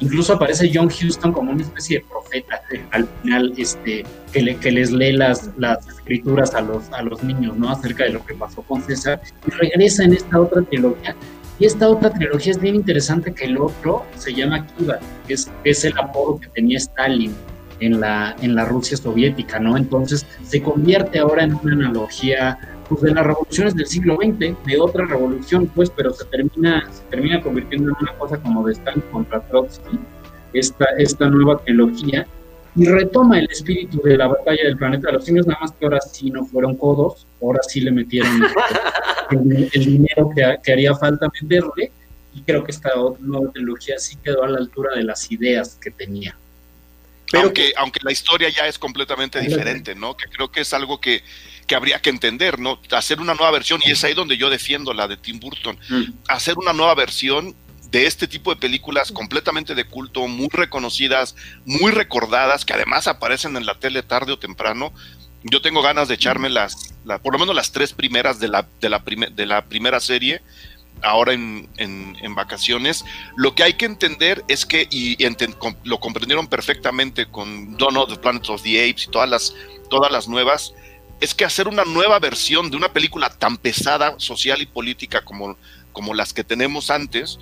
Speaker 6: incluso aparece John Houston como una especie de profeta al final, este, que, le, que les lee las, las escrituras a los, a los niños, ¿no? Acerca de lo que pasó con César, y regresa en esta otra trilogía y esta otra trilogía es bien interesante que el otro se llama Kiva, que es, es el apodo que tenía Stalin en la, en la Rusia soviética, ¿no? Entonces se convierte ahora en una analogía pues, de las revoluciones del siglo XX, de otra revolución, pues, pero se termina, se termina convirtiendo en una cosa como de Stalin contra Trotsky, esta, esta nueva trilogía, y retoma el espíritu de la batalla del planeta de los simios, nada más que ahora sí no fueron codos, ahora sí le metieron el, dinero que, haría falta meterle, y creo que esta nueva trilogía sí quedó a la altura de las ideas que tenía.
Speaker 5: Pero aunque, aunque la historia ya es completamente diferente, ¿no? Que creo que es algo que, que habría que entender, ¿no? Hacer una nueva versión, y es ahí donde yo defiendo la de Tim Burton, mm. hacer una nueva versión de este tipo de películas completamente de culto, muy reconocidas, muy recordadas, que además aparecen en la tele tarde o temprano. Yo tengo ganas de echarme las, por lo menos las tres primeras de la, de la, de la primera serie, ahora en, en, vacaciones. Lo que hay que entender es que, y lo comprendieron perfectamente con of the Planet of the Apes y todas las, todas las nuevas, es que hacer una nueva versión de una película tan pesada, social y política como, como las que tenemos antes,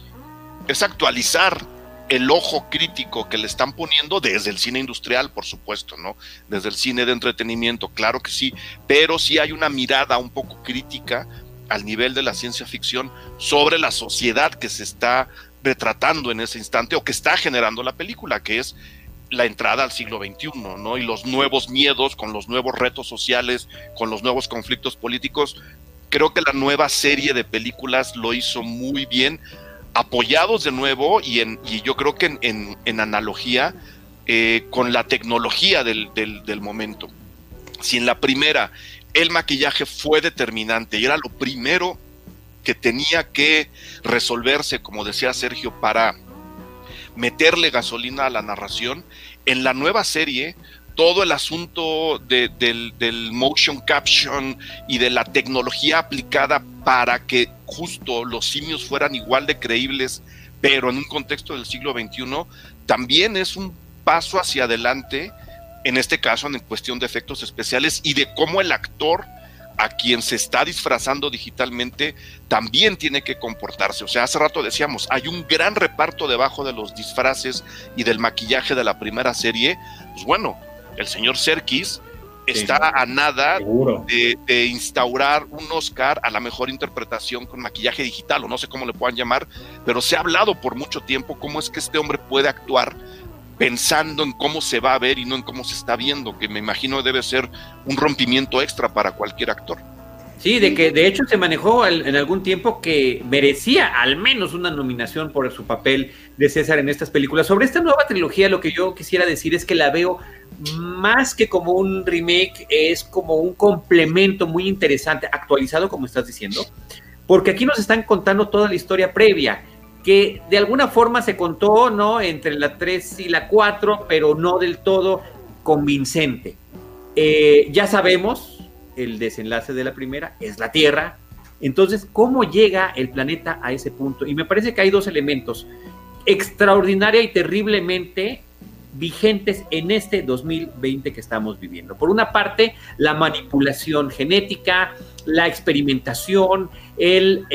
Speaker 5: es actualizar el ojo crítico que le están poniendo desde el cine industrial, por supuesto, ¿no? Desde el cine de entretenimiento, claro que sí, pero sí hay una mirada un poco crítica al nivel de la ciencia ficción sobre la sociedad que se está retratando en ese instante o que está generando la película, que es la entrada al siglo XXI, ¿no? Y los nuevos miedos con los nuevos retos sociales, con los nuevos conflictos políticos. Creo que la nueva serie de películas lo hizo muy bien apoyados de nuevo y, en, y yo creo que en, analogía eh, con la tecnología del, momento. Si en la primera el maquillaje fue determinante y era lo primero que tenía que resolverse, como decía Sergio, para meterle gasolina a la narración, en la nueva serie todo el asunto del, del, motion caption y de la tecnología aplicada para que justo los simios fueran igual de creíbles, pero en un contexto del siglo XXI, también es un paso hacia adelante, en este caso en cuestión de efectos especiales y de cómo el actor a quien se está disfrazando digitalmente también tiene que comportarse. O sea, hace rato decíamos, hay un gran reparto debajo de los disfraces y del maquillaje de la primera serie. Pues bueno, el señor Serkis está a nada de, instaurar un Oscar a la mejor interpretación con maquillaje digital, o no sé cómo le puedan llamar, pero se ha hablado por mucho tiempo cómo es que este hombre puede actuar pensando en cómo se va a ver y no en cómo se está viendo, que me imagino debe ser un rompimiento extra para cualquier actor.
Speaker 1: Sí, de que de hecho se manejó en algún tiempo que merecía al menos una nominación por su papel de César en estas películas. Sobre esta nueva trilogía, lo que yo quisiera decir es que la veo más que como un remake, es como un complemento muy interesante, actualizado, como estás diciendo, porque aquí nos están contando toda la historia previa, que de alguna forma se contó, ¿no? Entre la 3 y la 4, pero no del todo convincente. Eh, ya sabemos el desenlace de la primera, es la Tierra. Entonces, ¿cómo llega el planeta a ese punto? Y me parece que hay dos elementos extraordinaria y terriblemente vigentes en este 2020 que estamos viviendo. Por una parte, la manipulación genética, la experimentación, el,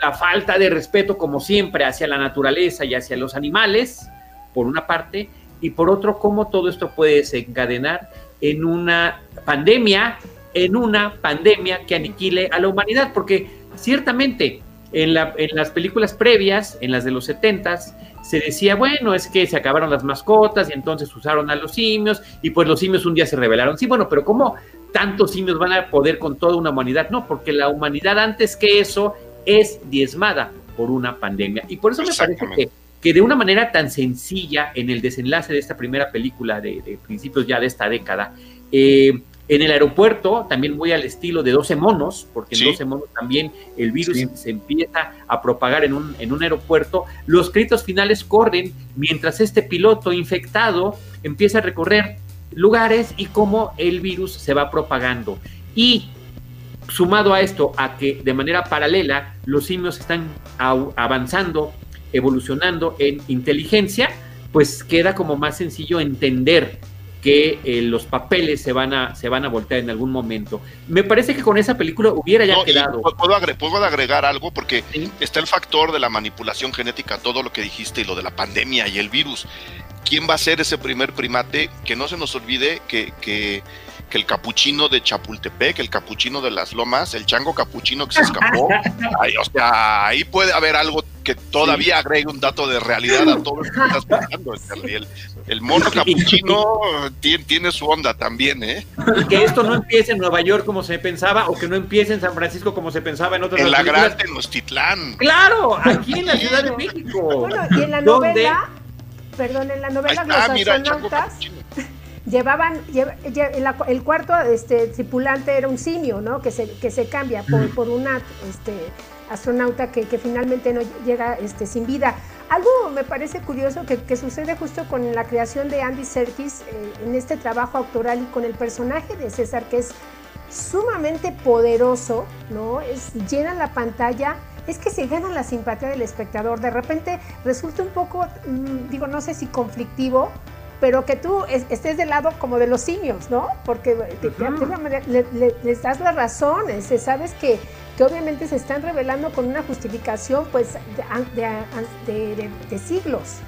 Speaker 1: la falta de respeto, como siempre, hacia la naturaleza y hacia los animales, por una parte, y por otro, cómo todo esto puede desencadenar en una pandemia, en una pandemia que aniquile a la humanidad, porque ciertamente en, en las películas previas, en las de los 70 se decía, bueno, es que se acabaron las mascotas y entonces usaron a los simios y pues los simios un día se rebelaron. Sí, bueno, pero ¿cómo tantos simios van a poder con toda una humanidad? No, porque la humanidad antes que eso es diezmada por una pandemia. Y por eso me parece que que de una manera tan sencilla en el desenlace de esta primera película de, principios ya de esta década, eh, en el aeropuerto, también voy al estilo de 12 monos, porque en 12 monos también el virus se empieza a propagar en un, en un aeropuerto. Los créditos finales corren mientras este piloto infectado empieza a recorrer lugares y cómo el virus se va propagando. Y sumado a esto, a que de manera paralela los simios están avanzando evolucionando en inteligencia, pues queda como más sencillo entender que eh, los papeles se van a se van a voltear en algún momento. Me parece que con esa película hubiera ya quedado.
Speaker 5: Puedo, agregar, algo porque está el factor de la manipulación genética, todo lo que dijiste y lo de la pandemia y el virus. ¿Quién va a ser ese primer primate? Que no se nos olvide que, que que el capuchino de Chapultepec, el capuchino de las lomas, el chango capuchino que se escapó. ahí, o sea, ahí puede haber algo que todavía agregue un dato de realidad a todo lo que estás pensando, el, el, mono capuchino tiene, su onda también, ¿eh?
Speaker 1: Y que esto no empiece en Nueva York como se pensaba, o que no empiece en San Francisco como se pensaba en otras
Speaker 5: En la Gran Tenochtitlán.
Speaker 1: Claro, aquí en la Ciudad de México.
Speaker 4: Bueno, y en la novela, perdón, en la novela Los astronautas llevaban, el cuarto este, tripulante era un simio, ¿no? Que se, que se cambia por, por una este, astronauta que, finalmente no llega este, sin vida. Algo me parece curioso que, sucede justo con la creación de Andy Serkis eh, en este trabajo actoral y con el personaje de César, que es sumamente poderoso, ¿no? Es, llena la pantalla es que se gana la simpatía del espectador. De repente resulta un poco, mm, digo, no sé si conflictivo, pero que tú estés del lado como de los simios, ¿no? Porque les das la razón, este, sabes que, que, obviamente se están revelando con una justificación pues de, siglos.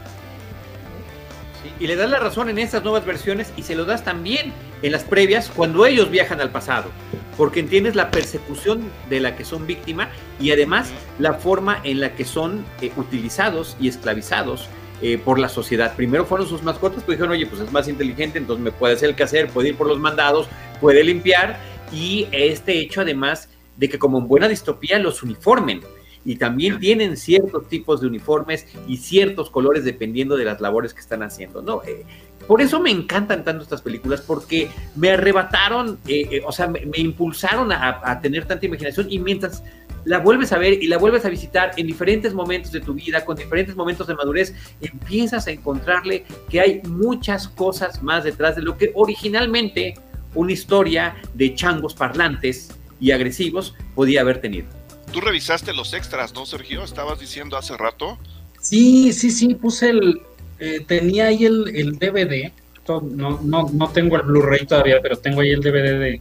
Speaker 1: y le das la razón en estas nuevas versiones y se lo das también en las previas cuando ellos viajan al pasado, porque entiendes la persecución de la que son víctima y además la forma en la que son eh, utilizados y esclavizados eh, por la sociedad. Primero fueron sus mascotas, pues dijeron, oye, pues es más inteligente, entonces me puede hacer el quehacer, puede ir por los mandados, puede limpiar, y este hecho además de que como en buena distopía los uniformen, y también tienen ciertos tipos de uniformes y ciertos colores dependiendo de las labores que están haciendo, ¿no? Eh, por eso me encantan tanto estas películas, porque me arrebataron, eh, o sea, me, impulsaron a, a, tener tanta imaginación y mientras la vuelves a ver y la vuelves a visitar en diferentes momentos de tu vida, con diferentes momentos de madurez, empiezas a encontrarle que hay muchas cosas más detrás de lo que originalmente una historia de changos parlantes y agresivos podía haber tenido.
Speaker 5: Tú revisaste los extras, ¿no, Sergio? Estabas diciendo hace rato.
Speaker 6: Sí, sí, sí, puse el, eh, tenía ahí el, el DVD, no, no, no tengo el Blu-ray todavía, pero tengo ahí el DVD de,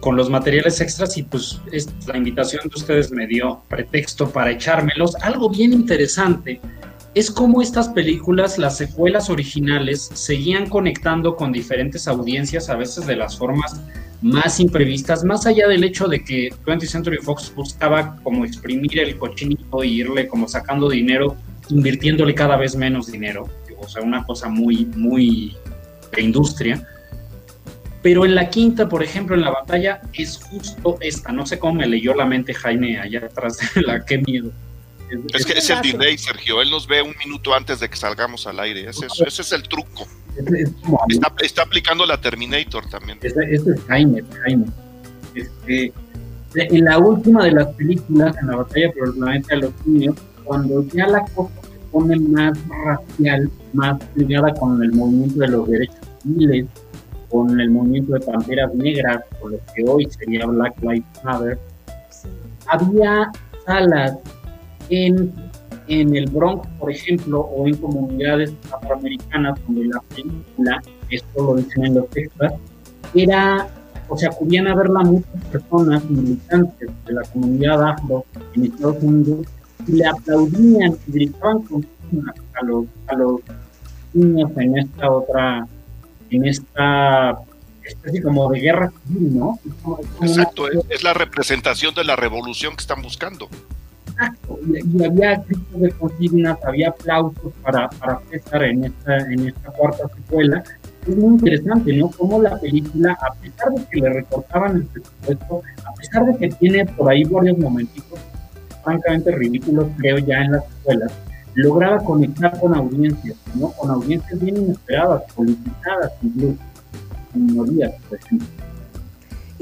Speaker 6: con los materiales extras y pues es, la invitación de ustedes me dio pretexto para echármelos. Algo bien interesante es cómo estas películas, las secuelas originales, seguían conectando con diferentes audiencias, a veces de las formas más imprevistas, más allá del hecho de que 20th Century Fox buscaba como exprimir el cochinito e irle como sacando dinero, invirtiéndole cada vez menos dinero, o sea, una cosa muy, muy de industria. Pero en la quinta, por ejemplo, en la batalla, es justo esta. No sé cómo me leyó la mente Jaime allá atrás de la qué miedo.
Speaker 5: Es, que es el delay, Sergio. Él nos ve un minuto antes de que salgamos al aire. Ese, es el truco. está, aplicando la Terminator también.
Speaker 6: Ese, es Jaime, Jaime. Este, en la última de las películas, en la batalla por el planeta de los niños, cuando ya la cosa se pone más racial, más ligada con el movimiento de los derechos civiles, con el movimiento de Panteras Negras, o lo que hoy sería Black Lives Matter, había salas en, en el Bronx, por ejemplo, o en comunidades afroamericanas donde la película, esto lo dicen en los textos, era o sea, acudían a verla muchas personas militantes de la comunidad afro en Estados Unidos y le aplaudían y gritaban con a los, a los niños en esta otra, en esta especie como de guerra civil, ¿no?
Speaker 5: Exacto, es, la representación de la revolución que están buscando.
Speaker 6: Exacto, y, había gritos de consignas, había aplausos para, para César en esta, en esta cuarta secuela, es muy interesante, ¿no? Cómo la película, a pesar de que le recortaban el presupuesto, a pesar de que tiene por ahí varios momentitos francamente ridículos, creo, ya en las escuelas, lograba conectar con audiencias, ¿no? Con audiencias bien inesperadas, politizadas incluso, minorías, por ejemplo.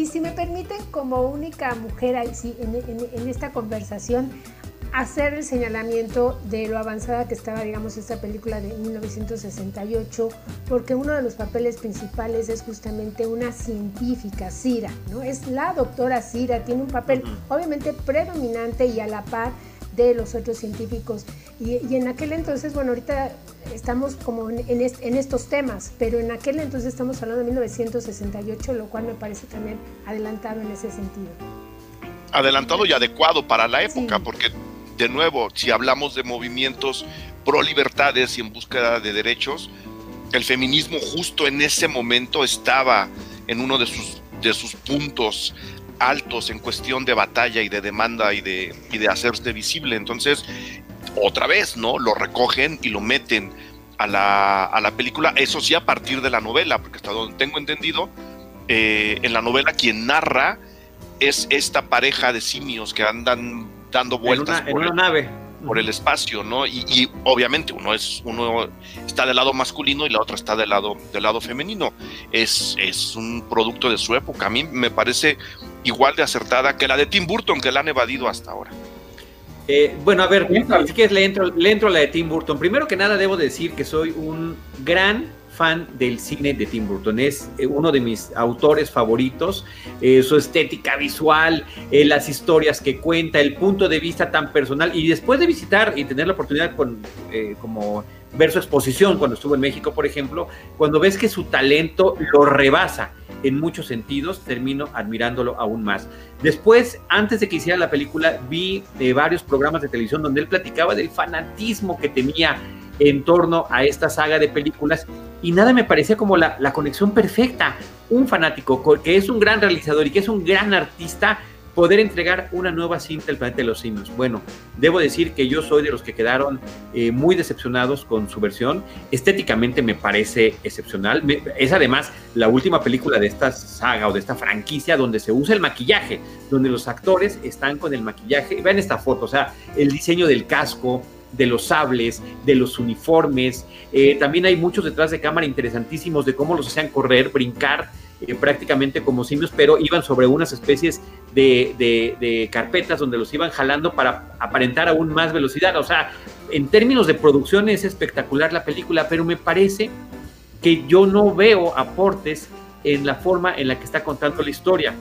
Speaker 4: Y si me permiten, como única mujer en, en esta conversación, hacer el señalamiento de lo avanzada que estaba, digamos, esta película de 1968, porque uno de los papeles principales es justamente una científica, Cira, ¿no? Es la doctora Cira, tiene un papel obviamente predominante y a la par de los otros científicos. Y, en aquel entonces, bueno, ahorita estamos como en, en, estos temas, pero en aquel entonces estamos hablando de 1968, lo cual me parece también adelantado en ese sentido.
Speaker 5: Adelantado y adecuado para la época, porque de nuevo, si hablamos de movimientos pro libertades y en búsqueda de derechos, el feminismo justo en ese momento estaba en uno de sus, de sus puntos altos en cuestión de batalla y de demanda y de, y de hacerse visible. Entonces, otra vez, ¿no? Lo recogen y lo meten a la, a la película, eso sí a partir de la novela, porque hasta donde tengo entendido, eh, en la novela quien narra es esta pareja de simios que andan dando vueltas
Speaker 1: en una, nave
Speaker 5: por el espacio, ¿no? Y, obviamente uno es uno está del lado masculino y la otra está del lado del lado femenino. Es, es un producto de su época. A mí me parece igual de acertada que la de Tim Burton que la han evadido hasta ahora.
Speaker 1: Eh, bueno, a ver, si quieres le entro, le entro a la de Tim Burton. Primero que nada debo decir que soy un gran fan del cine de Tim Burton, es eh, uno de mis autores favoritos, eh, su estética visual, eh, las historias que cuenta, el punto de vista tan personal y después de visitar y tener la oportunidad con, como ver su exposición cuando estuvo en México, por ejemplo, cuando ves que su talento lo rebasa en muchos sentidos, termino admirándolo aún más. Después, antes de que hiciera la película, vi varios programas de televisión donde él platicaba del fanatismo que tenía en torno a esta saga de películas y nada me parecía como la, conexión perfecta. Un fanático que es un gran realizador y que es un gran artista, poder entregar una nueva cinta al planeta de los simios. Bueno, debo decir que yo soy de los que quedaron eh, muy decepcionados con su versión. Estéticamente me parece excepcional. es además la última película de esta saga o de esta franquicia donde se usa el maquillaje, donde los actores están con el maquillaje. Vean esta foto, o sea, el diseño del casco, de los sables, de los uniformes. Eh, también hay muchos detrás de cámara interesantísimos de cómo los hacían correr, brincar eh, prácticamente como simios, pero iban sobre unas especies de, carpetas donde los iban jalando para aparentar aún más velocidad. O sea, en términos de producción es espectacular la película, pero me parece que yo no veo aportes en la forma en la que está contando la historia.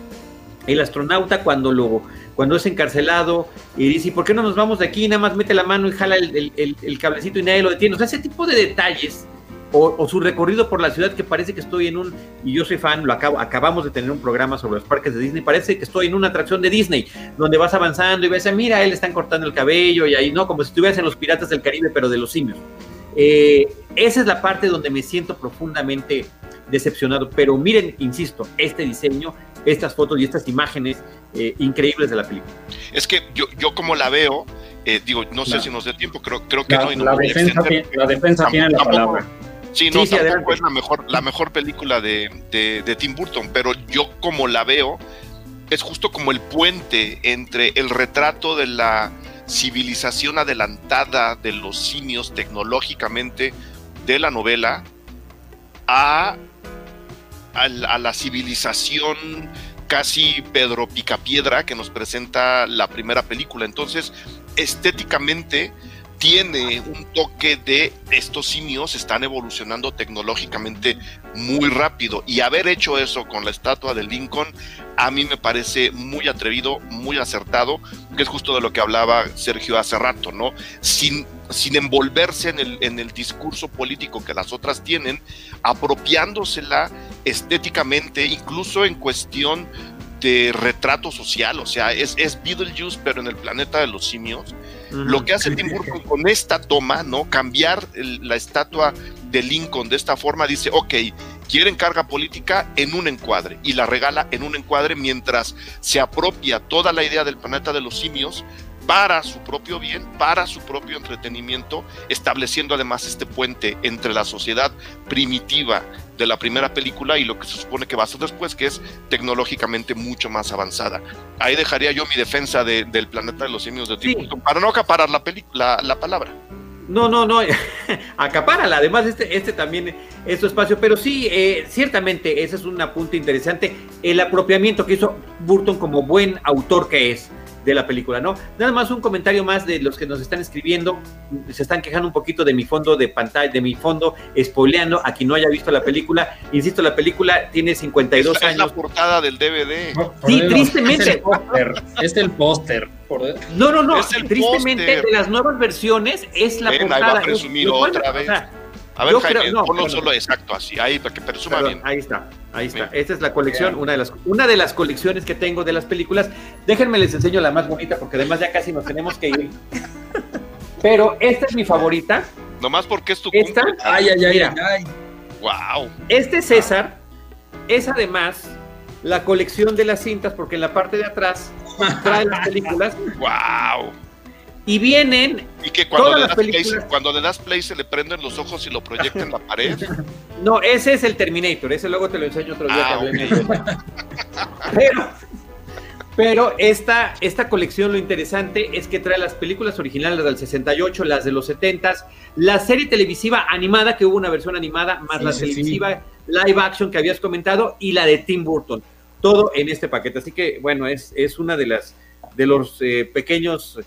Speaker 1: El astronauta cuando lo cuando es encarcelado y dice, ¿por qué no nos vamos de aquí? Nada más mete la mano y jala el, cablecito y nadie lo detiene. O sea, ese tipo de detalles o, su recorrido por la ciudad que parece que estoy en un, y yo soy fan, lo acabo, acabamos de tener un programa sobre los parques de Disney, parece que estoy en una atracción de Disney, donde vas avanzando y ves, mira, él están cortando el cabello y ahí, ¿no? Como si estuvieras en los Piratas del Caribe, pero de los simios. Eh, esa es la parte donde me siento profundamente decepcionado, pero miren, insisto, este diseño estas fotos y estas imágenes eh, increíbles de la película.
Speaker 5: Es que yo, yo como la veo, Eh, digo, no sé si nos dé tiempo, creo, creo que no.
Speaker 6: la, defensa, la, defensa, tiene la palabra.
Speaker 5: Sí, no, tampoco es la mejor, la mejor película de, de, Tim Burton, pero yo como la veo, es justo como el puente entre el retrato de la civilización adelantada de los simios tecnológicamente de la novela a, a, la civilización casi Pedro Picapiedra que nos presenta la primera película. Entonces, estéticamente tiene un toque de estos simios están evolucionando tecnológicamente muy rápido y haber hecho eso con la estatua de Lincoln a mí me parece muy atrevido, muy acertado, que es justo de lo que hablaba Sergio hace rato, ¿no? Sin, sin envolverse en el, en el discurso político que las otras tienen, apropiándosela estéticamente, incluso en cuestión de retrato social, o sea, es, es Beetlejuice, pero en el planeta de los simios. Lo que hace Tim Burton con esta toma, ¿no? Cambiar la estatua de Lincoln de esta forma, dice, ok, quieren carga política en un encuadre y la regala en un encuadre mientras se apropia toda la idea del planeta de los simios para su propio bien, para su propio entretenimiento, estableciendo además este puente entre la sociedad primitiva de la primera película y lo que se supone que va a ser después, que es tecnológicamente mucho más avanzada. Ahí dejaría yo mi defensa del planeta de los simios de Tim para no acaparar la, la, palabra.
Speaker 1: No, no, no, acapárala. Además, este, este también es su espacio. Pero sí, eh, ciertamente, ese es un apunte interesante. El apropiamiento que hizo Burton como buen autor que es de la película, ¿no? Nada más un comentario más de los que nos están escribiendo, se están quejando un poquito de mi fondo de pantalla, de mi fondo, spoileando a quien no haya visto la película. Insisto, la película tiene 52 años. Es
Speaker 5: la portada del DVD.
Speaker 1: sí, tristemente.
Speaker 6: Es el póster.
Speaker 1: No, no, no. Tristemente, de las nuevas versiones es la portada.
Speaker 5: a presumir otra vez. A ver, Jaime, no, ponlo solo exacto así, ahí para que presuma bien.
Speaker 1: Ahí está, ahí está. Esta es la colección, una de las una de las colecciones que tengo de las películas. Déjenme les enseño la más bonita porque además ya casi nos tenemos que ir. Pero esta es mi favorita.
Speaker 5: Nomás porque es tu
Speaker 1: esta,
Speaker 6: Ay, ay, ay, ay.
Speaker 5: Wow.
Speaker 1: Este César es además la colección de las cintas porque en la parte de atrás trae las películas.
Speaker 5: Wow.
Speaker 1: Y vienen.
Speaker 5: Y que cuando, le das, play, cuando le das play se le prenden los ojos y lo proyecta en la pared.
Speaker 1: No, ese es el Terminator, ese luego te lo enseño otro día. Ah, pero, pero esta, esta colección lo interesante es que trae las películas originales del 68, las de los 70, la serie televisiva animada, que hubo una versión animada, más la televisiva live action que habías comentado, y la de Tim Burton. Todo en este paquete. Así que, bueno, es, es una de las de los eh, pequeños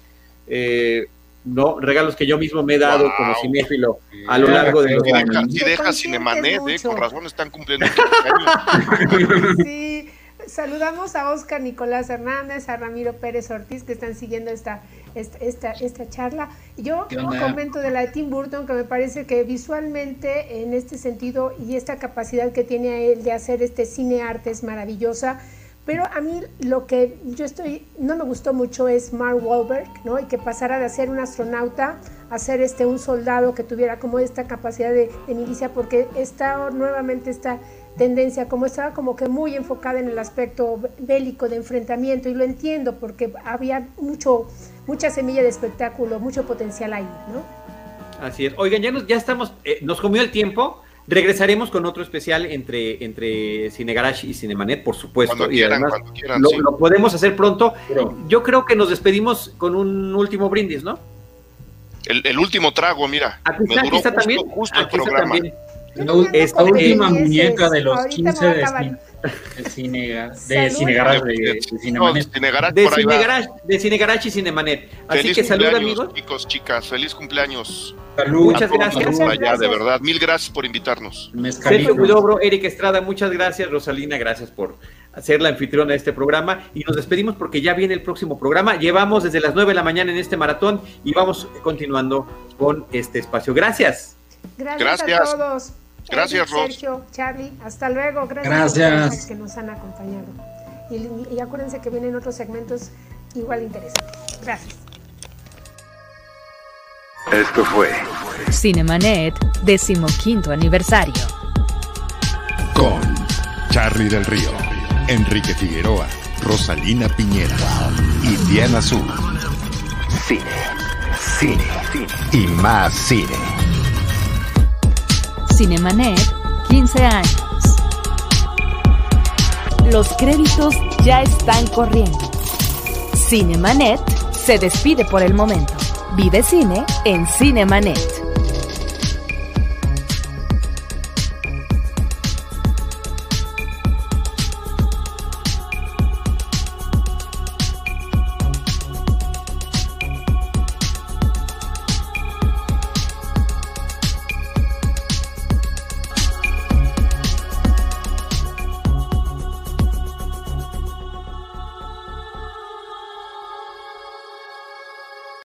Speaker 1: eh, no regalos que yo mismo me he dado como cinéfilo a lo largo de los
Speaker 5: años. Si deja Cinemanet, eh, con razón están cumpliendo
Speaker 4: Sí, saludamos a Oscar Nicolás Hernández, a Ramiro Pérez Ortiz que están siguiendo esta, esta, esta, charla. Yo comento de la de Tim Burton que me parece que visualmente en este sentido y esta capacidad que tiene él de hacer este cine arte es maravillosa pero a mí lo que yo estoy, no me gustó mucho es Mark Wahlberg, ¿no? Y que pasara de ser un astronauta a ser este, un soldado que tuviera como esta capacidad de, milicia, porque está nuevamente esta tendencia, como estaba como que muy enfocada en el aspecto bélico de enfrentamiento, y lo entiendo porque había mucho, mucha semilla de espectáculo, mucho potencial ahí, ¿no?
Speaker 1: Así es. Oigan, ya, nos, ya estamos, eh, nos comió el tiempo. Regresaremos con otro especial entre, entre Cinegarash y Cinemanet, por supuesto.
Speaker 5: Cuando quieran, cuando quieran,
Speaker 1: lo, podemos hacer pronto. Yo creo que nos despedimos con un último brindis, ¿no?
Speaker 5: El, último trago, mira.
Speaker 1: Aquí está, aquí está también.
Speaker 5: Justo el programa.
Speaker 6: Esta última muñeca de los 15 de, de, cine, de Cinegarage, de, Cinemanet.
Speaker 1: de, Cinegarage, y Cinemanet. Así que salud, amigos.
Speaker 5: Chicos, chicas, feliz cumpleaños.
Speaker 1: Muchas gracias.
Speaker 5: de verdad, mil gracias por invitarnos.
Speaker 1: Sergio Huidobro, Eric Estrada, muchas gracias. Rosalina, gracias por ser la anfitriona de este programa. Y nos despedimos porque ya viene el próximo programa. Llevamos desde las 9 de la mañana en este maratón y vamos continuando con este espacio. Gracias.
Speaker 4: Gracias, a todos.
Speaker 5: Gracias,
Speaker 4: Ros. Sergio, Charlie, hasta luego.
Speaker 6: Gracias, a todos
Speaker 4: que nos han acompañado. Y, y acuérdense que vienen otros segmentos igual interesantes. Gracias.
Speaker 2: Esto fue
Speaker 3: Cinemanet, decimoquinto aniversario.
Speaker 2: Con Charlie del Río, Enrique Figueroa, Rosalina Piñera y Diana Azul. Cine cine y más cine.
Speaker 3: Cinemanet, 15 años. Los créditos ya están corriendo. Cinemanet se despide por el momento. Vive cine en Cinemanet.